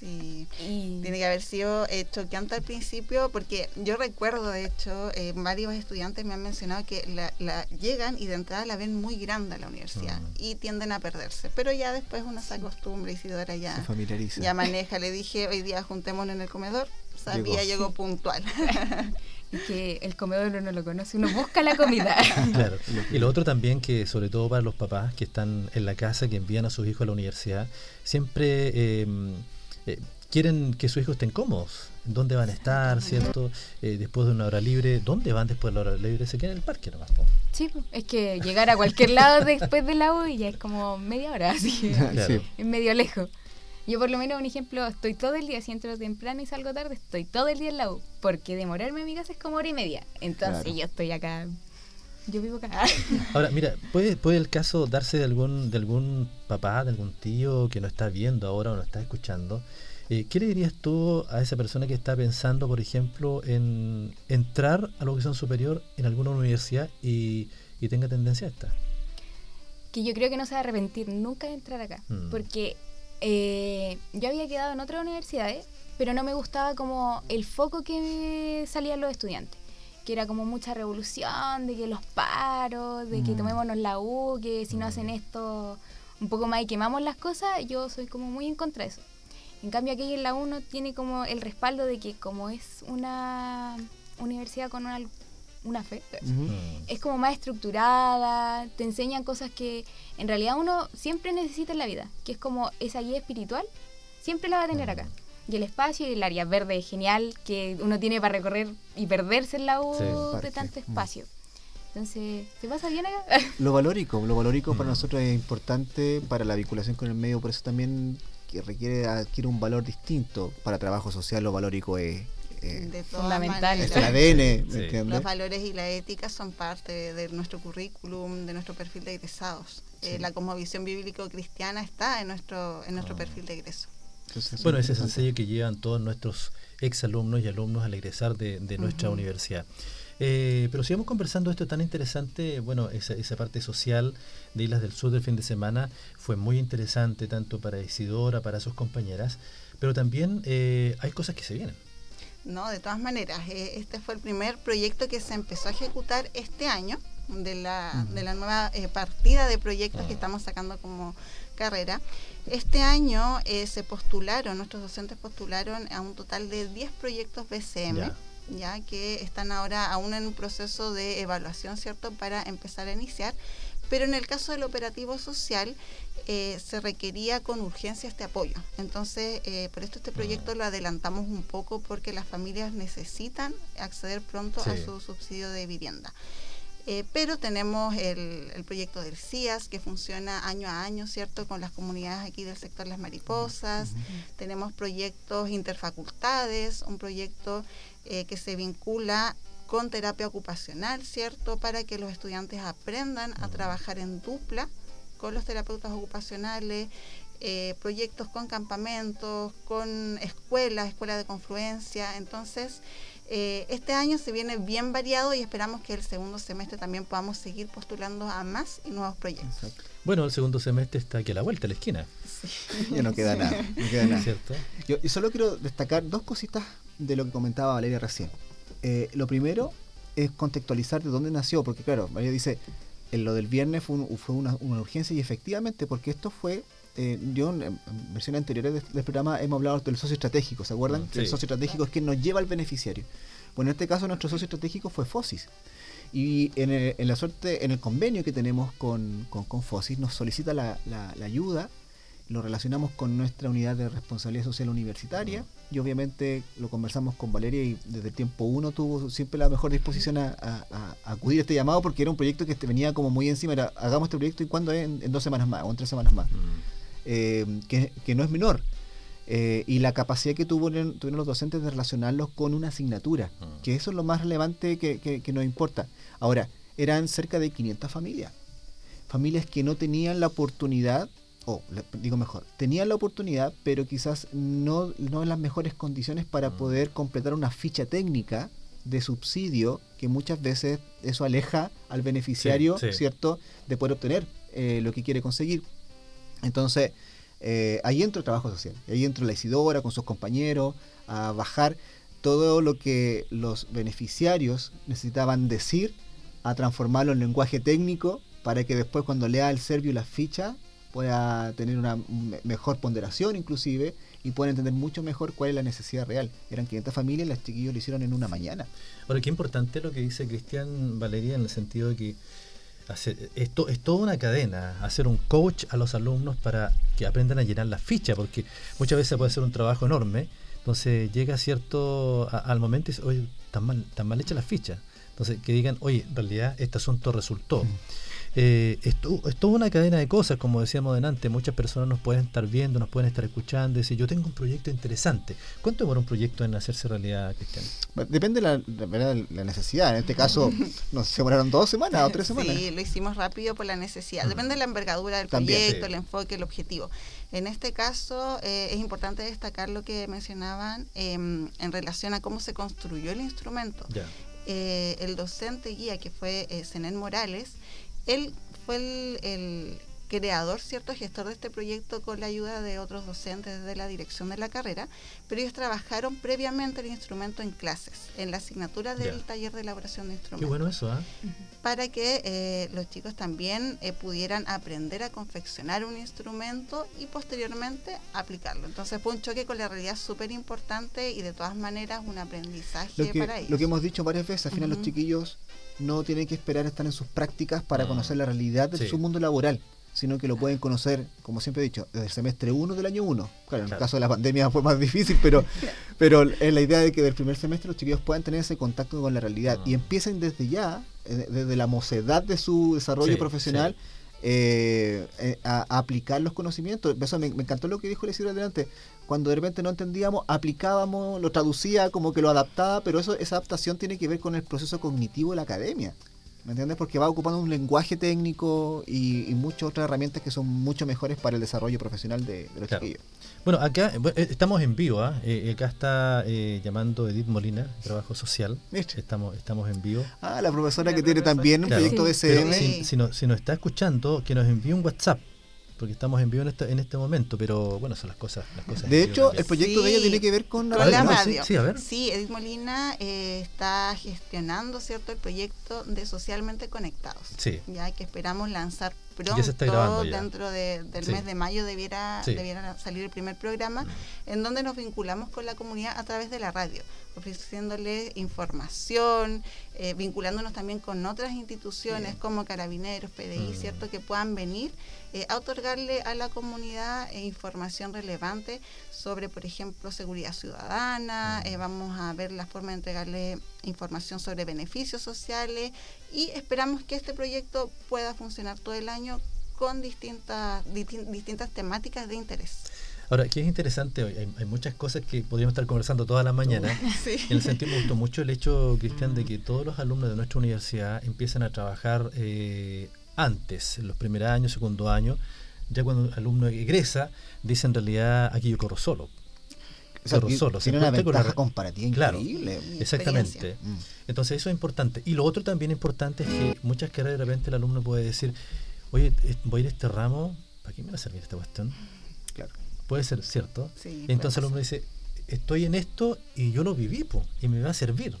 Sí, Y tiene que haber sido eh, choqueante al principio porque yo recuerdo, de hecho, eh, varios estudiantes me han mencionado que la, la llegan y de entrada la ven muy grande a la universidad Mm. y tienden a perderse. Pero ya después uno se acostumbra, Isidora Se ya, familiariza. ya maneja. Le dije, hoy día juntémonos en el comedor. Sabía, Llegó. llegó, puntual. es que el comedor uno no lo conoce, uno busca la comida. Claro. Y lo otro también que, sobre todo para los papás que están en la casa, que envían a sus hijos a la universidad, siempre eh, eh, quieren que sus hijos estén cómodos. ¿Dónde van a estar, cierto? Eh, después de una hora libre, ¿dónde van después de la hora libre? Se quedan en el parque nomás. po. sí, es que llegar a cualquier lado después del la U y ya es como media hora, así que Claro. Sí. es medio lejos. Yo por lo menos un ejemplo, estoy todo el día, si entro temprano y salgo tarde, estoy todo el día en la U, porque demorarme a mi casa es como hora y media. Entonces Claro. yo estoy acá, yo vivo acá. Ahora, mira, ¿puede, puede el caso darse de algún, de algún papá, de algún tío que no está viendo ahora o no está escuchando? Eh, ¿Qué le dirías tú a esa persona que está pensando, por ejemplo, en entrar a la educación superior en alguna universidad y, y tenga tendencia a esta? que yo creo que no se va a arrepentir nunca de entrar acá. Mm. Porque eh, yo había quedado en otras universidades, pero no me gustaba como el foco que salían los estudiantes. Que era como mucha revolución, de que los paros, de que Mm. tomémonos la U, que si no hacen esto un poco más y quemamos las cosas, yo soy como muy en contra de eso. En cambio aquí en la U no tiene como el respaldo de que como es una universidad con una, una fe, Ujú. Mm. es como más estructurada, te enseñan cosas que en realidad uno siempre necesita en la vida, que es como esa guía espiritual, siempre la va a tener acá. Y el espacio y el área verde genial, que uno tiene para recorrer y perderse en la U Sí. de tanto Mm. espacio. Entonces, ¿se pasa bien acá? Lo valórico, lo valórico para Mm. nosotros es importante para la vinculación con el medio, por eso también que requiere adquiere un valor distinto. Para trabajo social lo valórico es, eh, Fundamental. es el ADN, ¿me Sí. Los valores y la ética son parte de nuestro currículum, de nuestro perfil de egresados. Eh, la cosmovisión bíblico-cristiana está en nuestro, en nuestro Ah. perfil de egreso. Entonces, Bueno, es ese es el sello que llevan todos nuestros exalumnos y alumnos al egresar de, de nuestra universidad. Eh, pero sigamos conversando esto tan interesante, bueno, esa, esa parte social de Islas del Sur del fin de semana fue muy interesante tanto para Isidora, para sus compañeras, pero también eh, hay cosas que se vienen. No, de todas maneras, eh, este fue el primer proyecto que se empezó a ejecutar este año de la, de la nueva eh, partida de proyectos que Ah. estamos sacando como carrera. Este año eh, se postularon, nuestros docentes postularon a un total de 10 proyectos BCM. Ya. ya que están ahora aún en un proceso de evaluación, ¿cierto?, para empezar a iniciar. Pero en el caso del operativo social eh, se requería con urgencia este apoyo. Entonces, eh, por esto este proyecto lo adelantamos un poco porque las familias necesitan acceder pronto a su subsidio de vivienda. Eh, pero tenemos el, el proyecto del CIAS que funciona año a año, ¿cierto? Con las comunidades aquí del sector Las Mariposas. Tenemos proyectos interfacultades, un proyecto eh, que se vincula con terapia ocupacional, ¿cierto? Para que los estudiantes aprendan a trabajar en dupla con los terapeutas ocupacionales, eh, proyectos con campamentos, con escuelas, escuelas de confluencia. Entonces, eh, este año se viene bien variado y esperamos que el segundo semestre también podamos seguir postulando a más y nuevos proyectos. Exacto. Bueno, el segundo semestre está aquí a la vuelta, a la esquina, Ya no queda nada. No queda nada. ¿cierto? Yo, yo solo quiero destacar dos cositas de lo que comentaba Valeria recién. Eh, lo primero es contextualizar de dónde nació, porque claro, Valeria dice, en lo del viernes fue, un- fue una, una urgencia y efectivamente, porque esto fue, eh, yo en, en versiones anteriores del, del programa hemos hablado del socio estratégico, ¿se acuerdan? Mm, El socio estratégico es quien nos lleva al beneficiario. Bueno, en este caso nuestro socio estratégico fue FOSIS. Y en, el- en la suerte, en el convenio que tenemos con, con, con FOSIS, nos solicita la, la- la ayuda, lo relacionamos con nuestra unidad de responsabilidad social universitaria y obviamente lo conversamos con Valeria y desde el tiempo uno tuvo siempre la mejor disposición a, a- a- a acudir a este llamado porque era un proyecto que venía como muy encima, era hagamos este proyecto y cuándo es en, en dos semanas más o en tres semanas más, Mm. Eh, que, que no es menor. Eh, y la capacidad que tuvieron, tuvieron los docentes de relacionarlos con una asignatura, Mm. que eso es lo más relevante que, que- que nos importa. Ahora, eran cerca de 500 familias, familias que no tenían la oportunidad, o le- digo mejor, tenían la oportunidad, pero quizás no, no en las mejores condiciones para Mm. poder completar una ficha técnica de subsidio, que muchas veces eso aleja al beneficiario, sí. ¿cierto?, de poder obtener eh, lo que quiere conseguir. Entonces, eh, ahí entra el trabajo social. Ahí entra la Isidora con sus compañeros a bajar todo lo que los beneficiarios necesitaban decir, a transformarlo en lenguaje técnico para que después cuando lea el serbio la ficha pueda tener una me- mejor ponderación inclusive y pueda entender mucho mejor cuál es la necesidad real. Eran 500 familias, las chiquillos lo hicieron en una mañana. Ahora, qué importante lo que dice Cristian Valeria en el sentido de que esto es toda una cadena, hacer un coach a los alumnos para que aprendan a llenar la ficha, porque muchas veces puede ser un trabajo enorme, entonces llega cierto al momento y dice, oye, tan mal, tan mal hecha la ficha. Entonces, que digan, oye, en realidad este asunto resultó. Eh, es, to- es toda una cadena de cosas, como decíamos delante, muchas personas nos pueden estar viendo, nos pueden estar escuchando, y decir, yo tengo un proyecto interesante. ¿Cuánto demora un proyecto en hacerse realidad, Cristian? Depende de la, de verdad, la necesidad. En este caso, no sé, se demoraron dos semanas o tres semanas. Sí, lo hicimos rápido por la necesidad. Depende de la envergadura del También, proyecto, sí. el enfoque, el objetivo. En este caso, eh, es importante destacar lo que mencionaban em, en relación a cómo se construyó el instrumento. Eh, el docente guía, que fue eh, Zenén Morales, él fue el, el creador, cierto, gestor de este proyecto con la ayuda de otros docentes de la dirección de la carrera, pero ellos trabajaron previamente el instrumento en clases, en la asignatura del taller de elaboración de Qué instrumentos bueno eso, ¿ah? para que eh, los chicos también eh, pudieran aprender a confeccionar un instrumento y posteriormente aplicarlo. Entonces fue un choque con la realidad súper importante y de todas maneras un aprendizaje Lo que, para ellos. lo que hemos dicho varias veces, al final los chiquillos no tienen que esperar a estar en sus prácticas para Mm. conocer la realidad de Sí. su mundo laboral, sino que lo pueden conocer, como siempre he dicho, desde el semestre 1 del año 1. Claro, en el caso de la pandemia fue más difícil, pero, pero es la idea de que del primer semestre los chiquillos puedan tener ese contacto con la realidad Mm. y empiecen desde ya, eh, desde la mocedad de su desarrollo Sí, profesional, eh, a, a aplicar los conocimientos. Eso me, encantó lo que dijo el Isidro adelante. Cuando de repente no entendíamos, aplicábamos, lo traducía, como que lo adaptaba, pero eso esa adaptación tiene que ver con el proceso cognitivo de la academia. ¿Me entiendes? Porque va ocupando un lenguaje técnico y, y muchas otras herramientas que son mucho mejores para el desarrollo profesional de, de los Claro. chiquillos. Bueno, acá eh, bueno, eh, estamos en vivo, ¿ah? Eh, acá está eh, llamando Edith Molina, Trabajo Social. ¿Viste? Estamos, estamos en vivo. Ah, la profesora La que tiene también un proyecto Sí. BCM. Si, si nos, si nos está escuchando, que nos envíe un WhatsApp, porque estamos en vivo en este, en este momento, pero bueno, son las cosas. Las cosas De hecho, el proyecto de ella tiene que ver con la no, sí, radio. sí, a ver. Sí, Edith Molina eh, está gestionando cierto el proyecto de Socialmente Conectados. Sí. Ya que esperamos lanzar pronto, Ya se está grabando ya. dentro de- del Sí. mes de mayo debiera, Sí. debiera salir el primer programa, en donde nos vinculamos con la comunidad a través de la radio, ofreciéndole información, eh, vinculándonos también con otras instituciones como Carabineros, PDI, Mm. ¿cierto? Que puedan venir eh, a otorgarle a la comunidad eh, información relevante sobre, por ejemplo, seguridad ciudadana, eh, vamos a ver la forma de entregarle información sobre beneficios sociales y esperamos que este proyecto pueda funcionar todo el año con distintas, distin- distintas temáticas de interés. Ahora, aquí es interesante, hoy, hay, hay muchas cosas que podríamos estar conversando toda la mañana. Sí. En el sentido, me gustó mucho el hecho, Cristian, de que todos los alumnos de nuestra universidad empiezan a trabajar eh, antes, en los primeros años, segundo año. Ya cuando un alumno egresa, dice en realidad, aquí yo corro solo. O sea, corro solo. se tiene una encuentra con la ventaja comparativa Claro. increíble. Exactamente. Mm. Entonces eso es importante. Y lo otro también importante es que muchas carreras de repente el alumno puede decir, oye, eh, voy a ir a este ramo, ¿para qué me va a servir esta cuestión? Claro. Puede ser cierto. Sí, entonces el alumno dice, estoy en esto y yo lo viví, po, y me va a servir.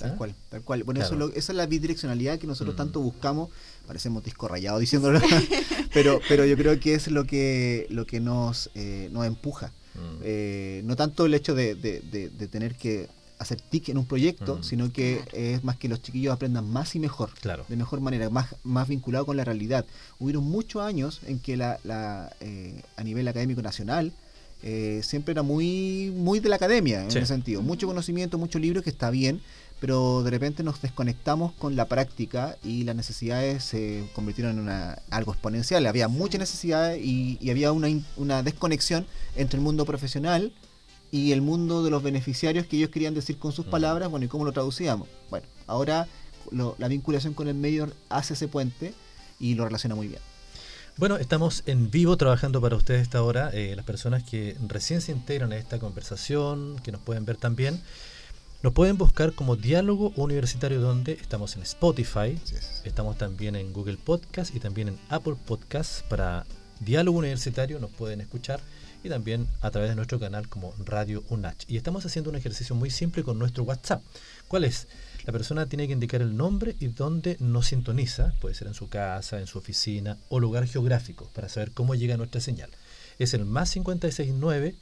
Tal ¿Ah? cual, tal cual. Bueno, eso Claro. es lo- esa es la bidireccionalidad que nosotros Mm. tanto buscamos. Parecemos disco rayado diciéndolo. pero, pero yo creo que es lo que, lo que nos, eh, nos empuja. Mm. Eh, no tanto el hecho de, de- de- de tener que hacer tic en un proyecto, Mm. sino que es más que los chiquillos aprendan más y mejor. Claro. De mejor manera, más, más vinculado con la realidad. Hubieron muchos años en que la, la, eh, a nivel académico nacional eh, siempre era muy, muy de la academia en Sí. ese sentido. Mucho conocimiento, mucho libro que está bien, pero de repente nos desconectamos con la práctica y las necesidades se convirtieron en una, algo exponencial. Había mucha necesidad y, y había una, desconexión entre el mundo profesional y el mundo de los beneficiarios que ellos querían decir con sus palabras, bueno, y cómo lo traducíamos. Bueno, ahora lo- la vinculación con el medio hace ese puente y lo relaciona muy bien. Bueno, estamos en vivo trabajando para ustedes esta hora. eh, las personas que recién se integran a esta conversación, que nos pueden ver también, nos pueden buscar como Diálogo Universitario, donde estamos en Spotify, estamos también en Google Podcast y también en Apple Podcast para Diálogo Universitario nos pueden escuchar y también a través de nuestro canal como Radio UNACH. Y estamos haciendo un ejercicio muy simple con nuestro WhatsApp. ¿Cuál es? La persona tiene que indicar el nombre y dónde nos sintoniza, puede ser en su casa, en su oficina o lugar geográfico, para saber cómo llega nuestra señal. Es el más 569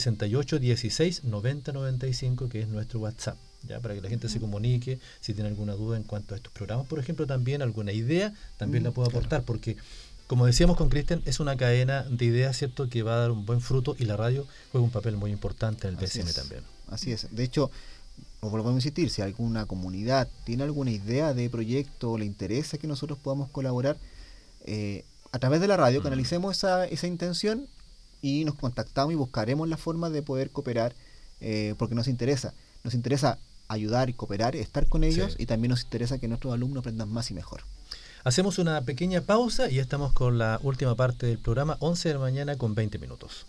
68 16 90 95, que es nuestro WhatsApp. ¿ya? Para que la gente se comunique, si tiene alguna duda en cuanto a estos programas, por ejemplo, también alguna idea, también Mm, la puedo claro. aportar, porque como decíamos con Cristian, es una cadena de ideas, ¿cierto?, que va a dar un buen fruto y la radio juega un papel muy importante en el Así BCN es. también. Así es. De hecho, os volvemos a insistir, si alguna comunidad tiene alguna idea de proyecto o le interesa que nosotros podamos colaborar, eh, a través de la radio Mm. canalicemos esa, esa intención y nos contactamos y buscaremos la forma de poder cooperar eh, porque nos interesa. Nos interesa ayudar y cooperar, estar con ellos Sí. y también nos interesa que nuestros alumnos aprendan más y mejor. Hacemos una pequeña pausa y ya estamos con la última parte del programa, 11 de la mañana con 20 minutos.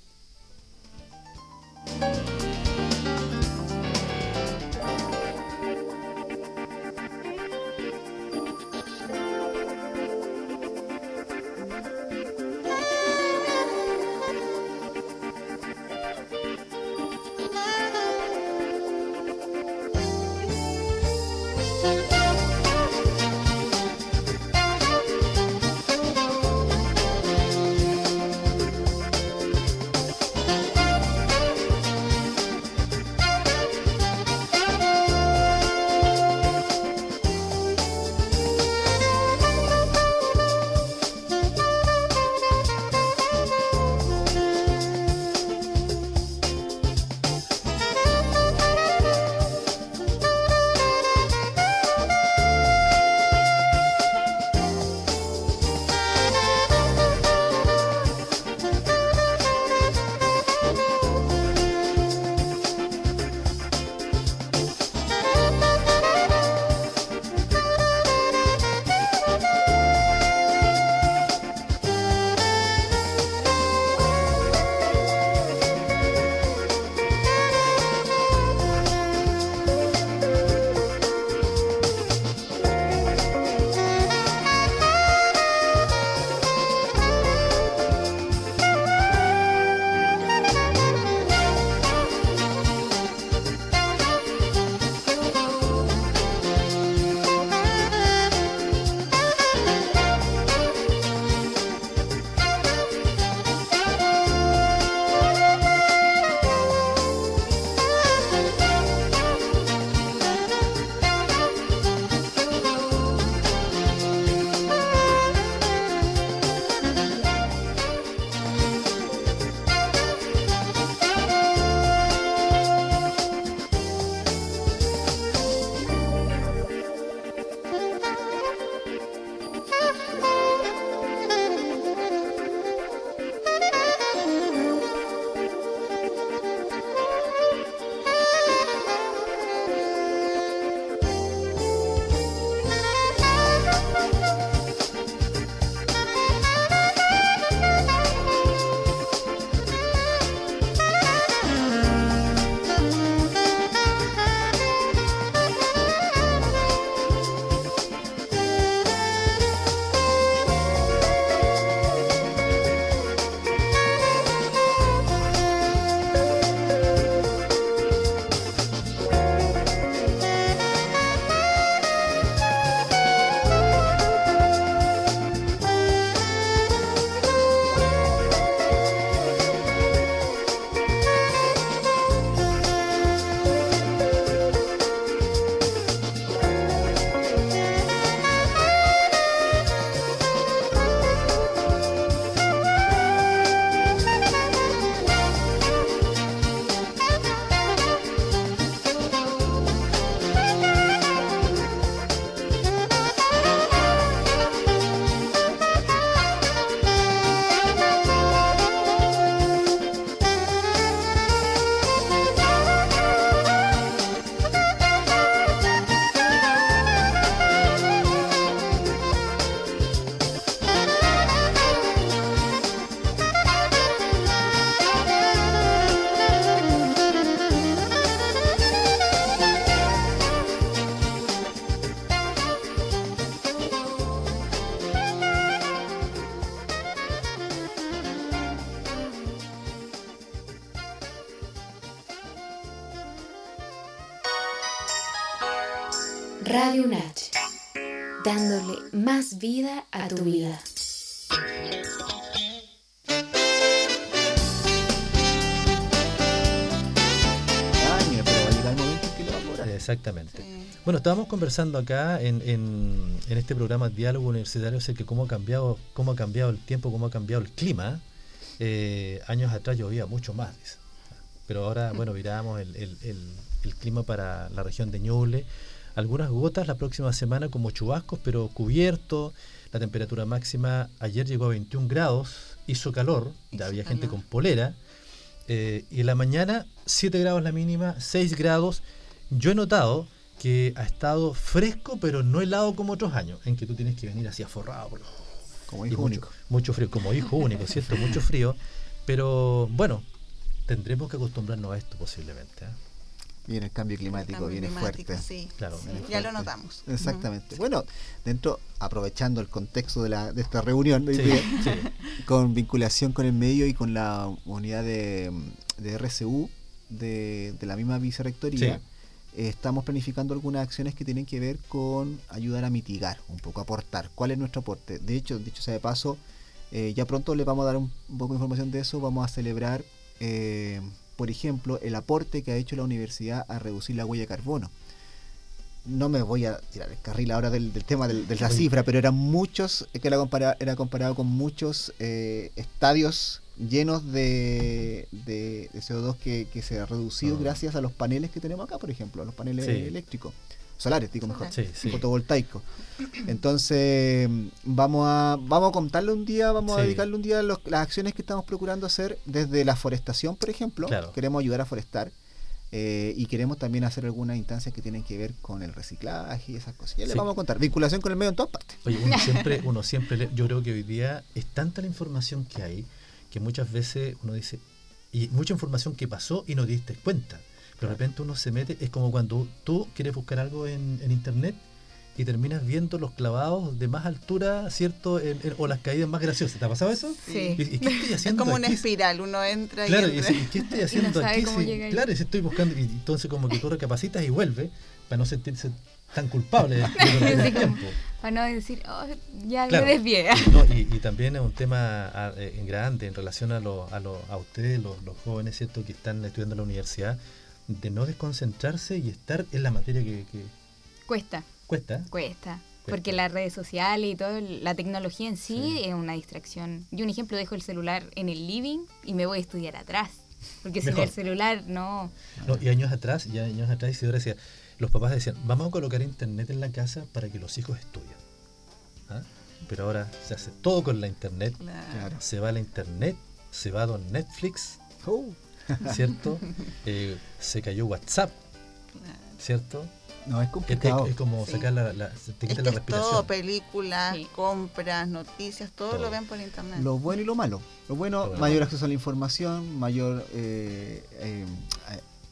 Bueno, estábamos conversando acá en, en- en este programa Diálogo Universitario, sé que cómo ha cambiado, cómo ha cambiado el tiempo, cómo ha cambiado el clima. Eh, años atrás llovía mucho más, dice. Pero ahora, bueno, miramos el, el- el- el clima para la región de Ñuble. Algunas gotas la próxima semana como chubascos, pero cubierto. La temperatura máxima ayer llegó a 21 grados, hizo calor, ya había gente con polera. Eh, y en la mañana 7 grados la mínima, 6 grados. Yo he notado que ha estado fresco, pero no helado como otros años, en que tú tienes que venir así aforrado. por- Como hijo mucho, único. mucho frío, como hijo único, ¿cierto? Mucho frío. Pero bueno, tendremos que acostumbrarnos a esto posiblemente. ¿eh? Viene el cambio climático, Cambio viene climático, fuerte. Sí, Claro. sí, Viene ya lo notamos. Exactamente. Bueno, dentro, aprovechando el contexto de, la, de esta reunión Sí, día, con vinculación con el medio y con la unidad de, de RCU de, de la misma vicerrectoría, Sí. Estamos planificando algunas acciones que tienen que ver con ayudar a mitigar, un poco aportar. ¿Cuál es nuestro aporte? De hecho, dicho sea de paso, eh, ya pronto le vamos a dar un, poco de información de eso. Vamos a celebrar, eh, por ejemplo, el aporte que ha hecho la universidad a reducir la huella de carbono. No me voy a tirar el carril ahora del, del tema del- de la cifra, pero eran muchos, que era, compara- era comparado con muchos eh, estadios llenos de, de- de CO2 que, que se ha reducido Ah. gracias a los paneles que tenemos acá, por ejemplo, a los paneles Sí. eléctricos, solares, digo mejor, Sí, sí. fotovoltaicos. Entonces, vamos a, vamos a contarle un día, vamos a dedicarle un día a los- las acciones que estamos procurando hacer desde la forestación, por ejemplo. Claro. Queremos ayudar a forestar. eh, y queremos también hacer algunas instancias que tienen que ver con el reciclaje y esas cosas. Ya les Sí. vamos a contar. Vinculación con el medio en todas partes. Oye, uno siempre, uno siempre, le- yo creo que hoy día es tanta la información que hay que muchas veces uno dice, y mucha información que pasó y no te diste cuenta. Pero de repente uno se mete, es como cuando tú quieres buscar algo en, en internet y terminas viendo los clavados de más altura, ¿cierto? En- en- o las caídas más graciosas. ¿Te ha pasado eso? Sí. ¿Y, y qué estoy Es haciendo como una aquí? espiral, uno entra Claro, y y dice, ¿y qué estoy haciendo sabe aquí? cómo Sí, claro, y si estoy buscando, y entonces como que tú recapacitas y vuelves para no sentirse tan culpable de, de el tiempo. Para no decir, oh, ya Claro. me desvié. No, y, y también es un tema ah, eh, en grande en relación a, lo- a, lo- a ustedes, los, los jóvenes, ¿cierto?, que están estudiando en la universidad, de no desconcentrarse y estar en la materia que, que Cuesta, cuesta. cuesta. Porque las redes sociales y toda la tecnología en sí, Sí. es una distracción. Yo, un ejemplo, dejo el celular en el living y me voy a estudiar atrás. Porque sin el celular, no. No, y años atrás, ya años atrás, Isidora decía, los papás decían, vamos a colocar internet en la casa para que los hijos estudien. ¿Ah? Pero ahora se hace todo con la internet, Claro. se va a la internet, se va a don Netflix, Oh, ¿cierto? Eh, se cayó WhatsApp, ¿cierto? no, es complicado. es- es como Sí. sacar la, la- te Es quita que la es todo, respiración. películas, Sí. compras, noticias, todo, Todo. lo ven por internet. Lo bueno y lo malo. Lo bueno, Lo bueno. mayor acceso a la información, mayor eh, eh,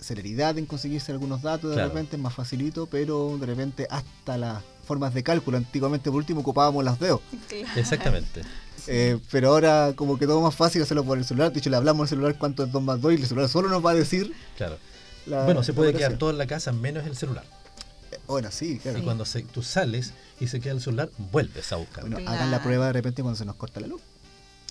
celeridad en conseguirse algunos datos, de Claro. repente es más facilito, pero de repente hasta las formas de cálculo. Antiguamente por último ocupábamos los dedos. Exactamente. Eh, pero ahora como que todo más fácil hacerlo por el celular. De hecho, le hablamos al celular cuánto es 2 más 2 y el celular solo nos va a decir Claro. la bueno, se puede quedar todo en la casa menos el celular. Eh, Bueno, sí, claro. Y cuando se- tú sales y se queda el celular, vuelves a buscarlo. Bueno, Claro. hagan la prueba de repente cuando se nos corta la luz.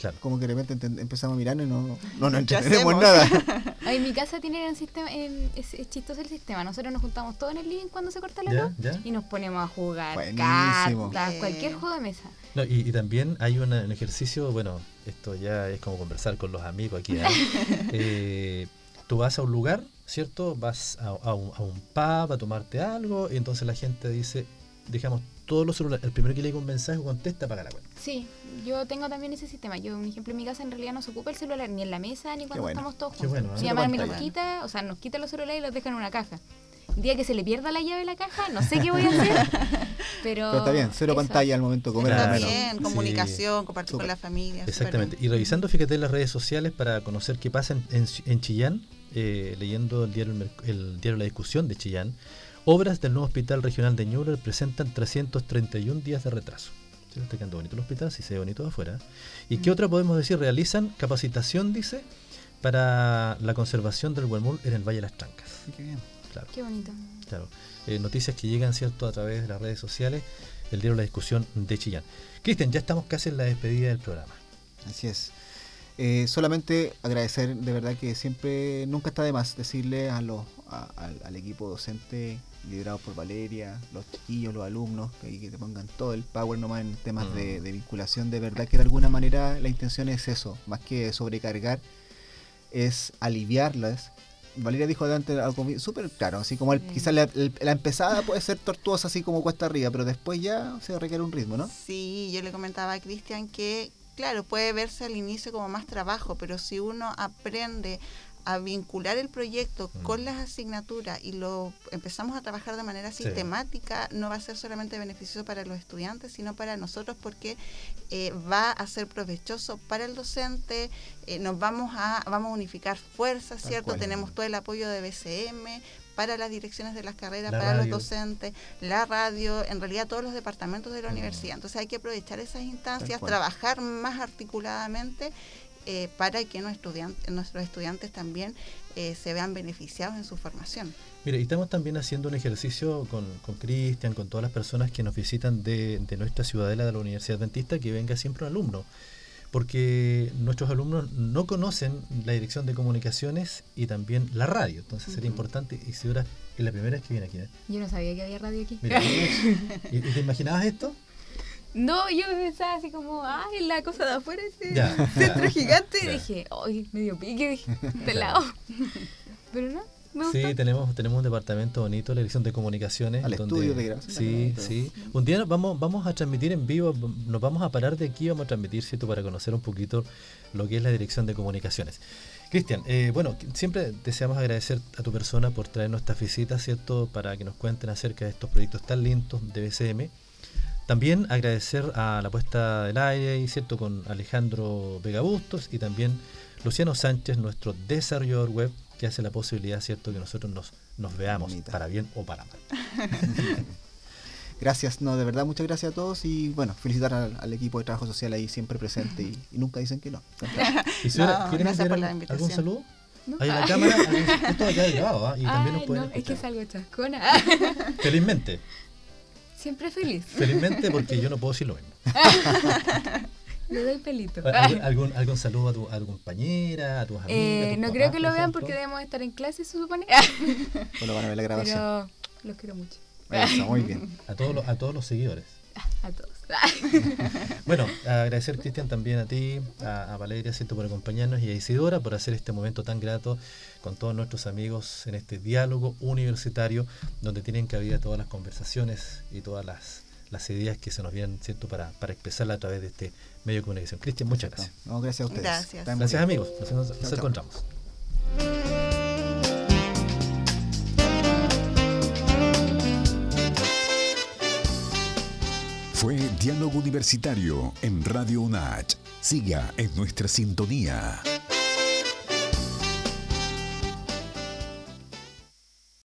Claro. Como que de repente empezamos a mirar y no, no nos ¿Qué entendemos nada. Ay, en mi casa tienen un sistema, en- es, es chistoso el sistema. Nosotros nos juntamos todos en el living cuando se corta la luz ¿Ya? y nos ponemos a jugar Buenísimo. cartas, cualquier juego de mesa. No, y, y también hay una- un ejercicio, bueno, esto ya es como conversar con los amigos aquí. ¿eh? Eh, tú vas a un lugar, ¿cierto? Vas a, a un, a un pub a tomarte algo y entonces la gente dice, dejamos todos los celulares, el primero que llega un mensaje contesta paga la cuenta. Sí, yo tengo también ese sistema. Yo, un ejemplo, en mi casa en realidad no se ocupa el celular ni en la mesa ni cuando bueno. estamos todos juntos. bueno, ¿eh? Mi mamá me los quita, o sea, nos quita los celulares y los deja en una caja. El día que se le pierda la llave de la caja, no sé qué voy a hacer, pero... Pero está bien, cero eso. pantalla al momento de comer. Está bien, Sí. comunicación, compartir Súper. con la familia. Exactamente. Y revisando, fíjate, las redes sociales para conocer qué pasa en, en- en Chillán, eh, leyendo el diario, El el diario La Discusión de Chillán, obras del nuevo hospital regional de Ñuble presentan 331 días de retraso. ¿Sí? Está quedando bonito el hospital, si se ve bonito de afuera. ¿Y qué otra podemos decir? Realizan capacitación, dice, para la conservación del huemul en el Valle de las Trancas. Qué bien. Claro, Qué bonito. claro. Eh, noticias que llegan, ¿cierto?, a través de las redes sociales, el diario La Discusión de Chillán. Cristian, ya estamos casi en la despedida del programa. Así es. Eh, solamente agradecer, de verdad que siempre, nunca está de más decirle a los, a- al, al equipo docente liderado por Valeria, los chiquillos, los alumnos, que, ahí que te pongan todo el power nomás en temas Mm. de, de vinculación. De verdad que de alguna manera la intención es eso, más que sobrecargar, es aliviarlas. Valeria dijo antes algo súper claro, así como el- quizás la, el- la empezada puede ser tortuosa, así como cuesta arriba, pero después ya se requiere un ritmo, ¿no? Sí, yo le comentaba a Cristian que, claro, puede verse al inicio como más trabajo, pero si uno aprende a vincular el proyecto Mm. con las asignaturas y lo empezamos a trabajar de manera Sí. sistemática, no va a ser solamente beneficioso para los estudiantes, sino para nosotros porque eh, va a ser provechoso para el docente, eh, nos vamos a, vamos a unificar fuerzas, ¿cierto? Tenemos todo el apoyo de BCM para las direcciones de las carreras, La para radio. los docentes, la radio, en realidad todos los departamentos de la universidad. Entonces hay que aprovechar esas instancias, trabajar más articuladamente eh, para que nuestros estudiantes, nuestros estudiantes también eh, se vean beneficiados en su formación. Mire, y estamos también haciendo un ejercicio con con Cristian, con todas las personas que nos visitan de, de nuestra ciudadela de la Universidad Adventista, que venga siempre un alumno. Porque nuestros alumnos no conocen la dirección de comunicaciones y también la radio. Entonces sería Ujú. importante, Isidora, es la primera vez que viene aquí. ¿eh? Yo no sabía que había radio aquí. Mira, ¿y, te imaginabas esto? No, yo pensaba así como, ay, la cosa de afuera, ese Ya. centro gigante. Ya. Y dije, ay, medio pique, dije, de lado. Pero no. Sí, tenemos, tenemos un departamento bonito, la dirección de comunicaciones. Al estudio de grabación Sí, sí. Un día nos vamos, vamos a transmitir en vivo, nos vamos a parar de aquí, vamos a transmitir, ¿cierto? Para conocer un poquito lo que es la dirección de comunicaciones. Cristian, eh, bueno, siempre deseamos agradecer a tu persona por traernos estas visitas, ¿cierto? Para que nos cuenten acerca de estos proyectos tan lindos de BCM. También agradecer a la puesta del aire, y ¿cierto? Con Alejandro Vega Bustos y también Luciano Sánchez, nuestro desarrollador web, que hace la posibilidad, ¿cierto? Que nosotros nos, nos veamos, Bonita. para bien o para mal. Gracias, no, de verdad, muchas gracias a todos y bueno, felicitar al, al equipo de trabajo social ahí siempre presente y, y nunca dicen que no. Isidora, No, ¿quieres gracias por la algún- invitación. algún saludo? ¿No? Ahí en la cámara, esto va a quedar grabado, ¿ah? y también nos pueden no, es que salgo chascona. Felizmente, Siempre feliz. felizmente porque yo no puedo decir lo mismo. Le doy pelito. ¿Algún, algún, algún saludo a tu, a tu compañera, a tus amigas? Eh, no creo que lo vean porque debemos estar en clase, se supone. O lo van a ver la grabación. Pero los quiero mucho. Eso, muy bien. A todos los, a todos los seguidores. A todos. Bueno, agradecer Cristian también a ti, a, a Valeria, ¿cierto? por acompañarnos y a Isidora por hacer este momento tan grato con todos nuestros amigos en este diálogo universitario donde tienen cabida todas las conversaciones y todas las, las ideas que se nos vienen, ¿cierto? Para, para expresarla a través de este medio de comunicación. Cristian, muchas gracias. No, gracias a ustedes. Gracias. Amigos, nos, encontramos. Fue Diálogo Universitario en Radio UNACH. Siga en nuestra sintonía.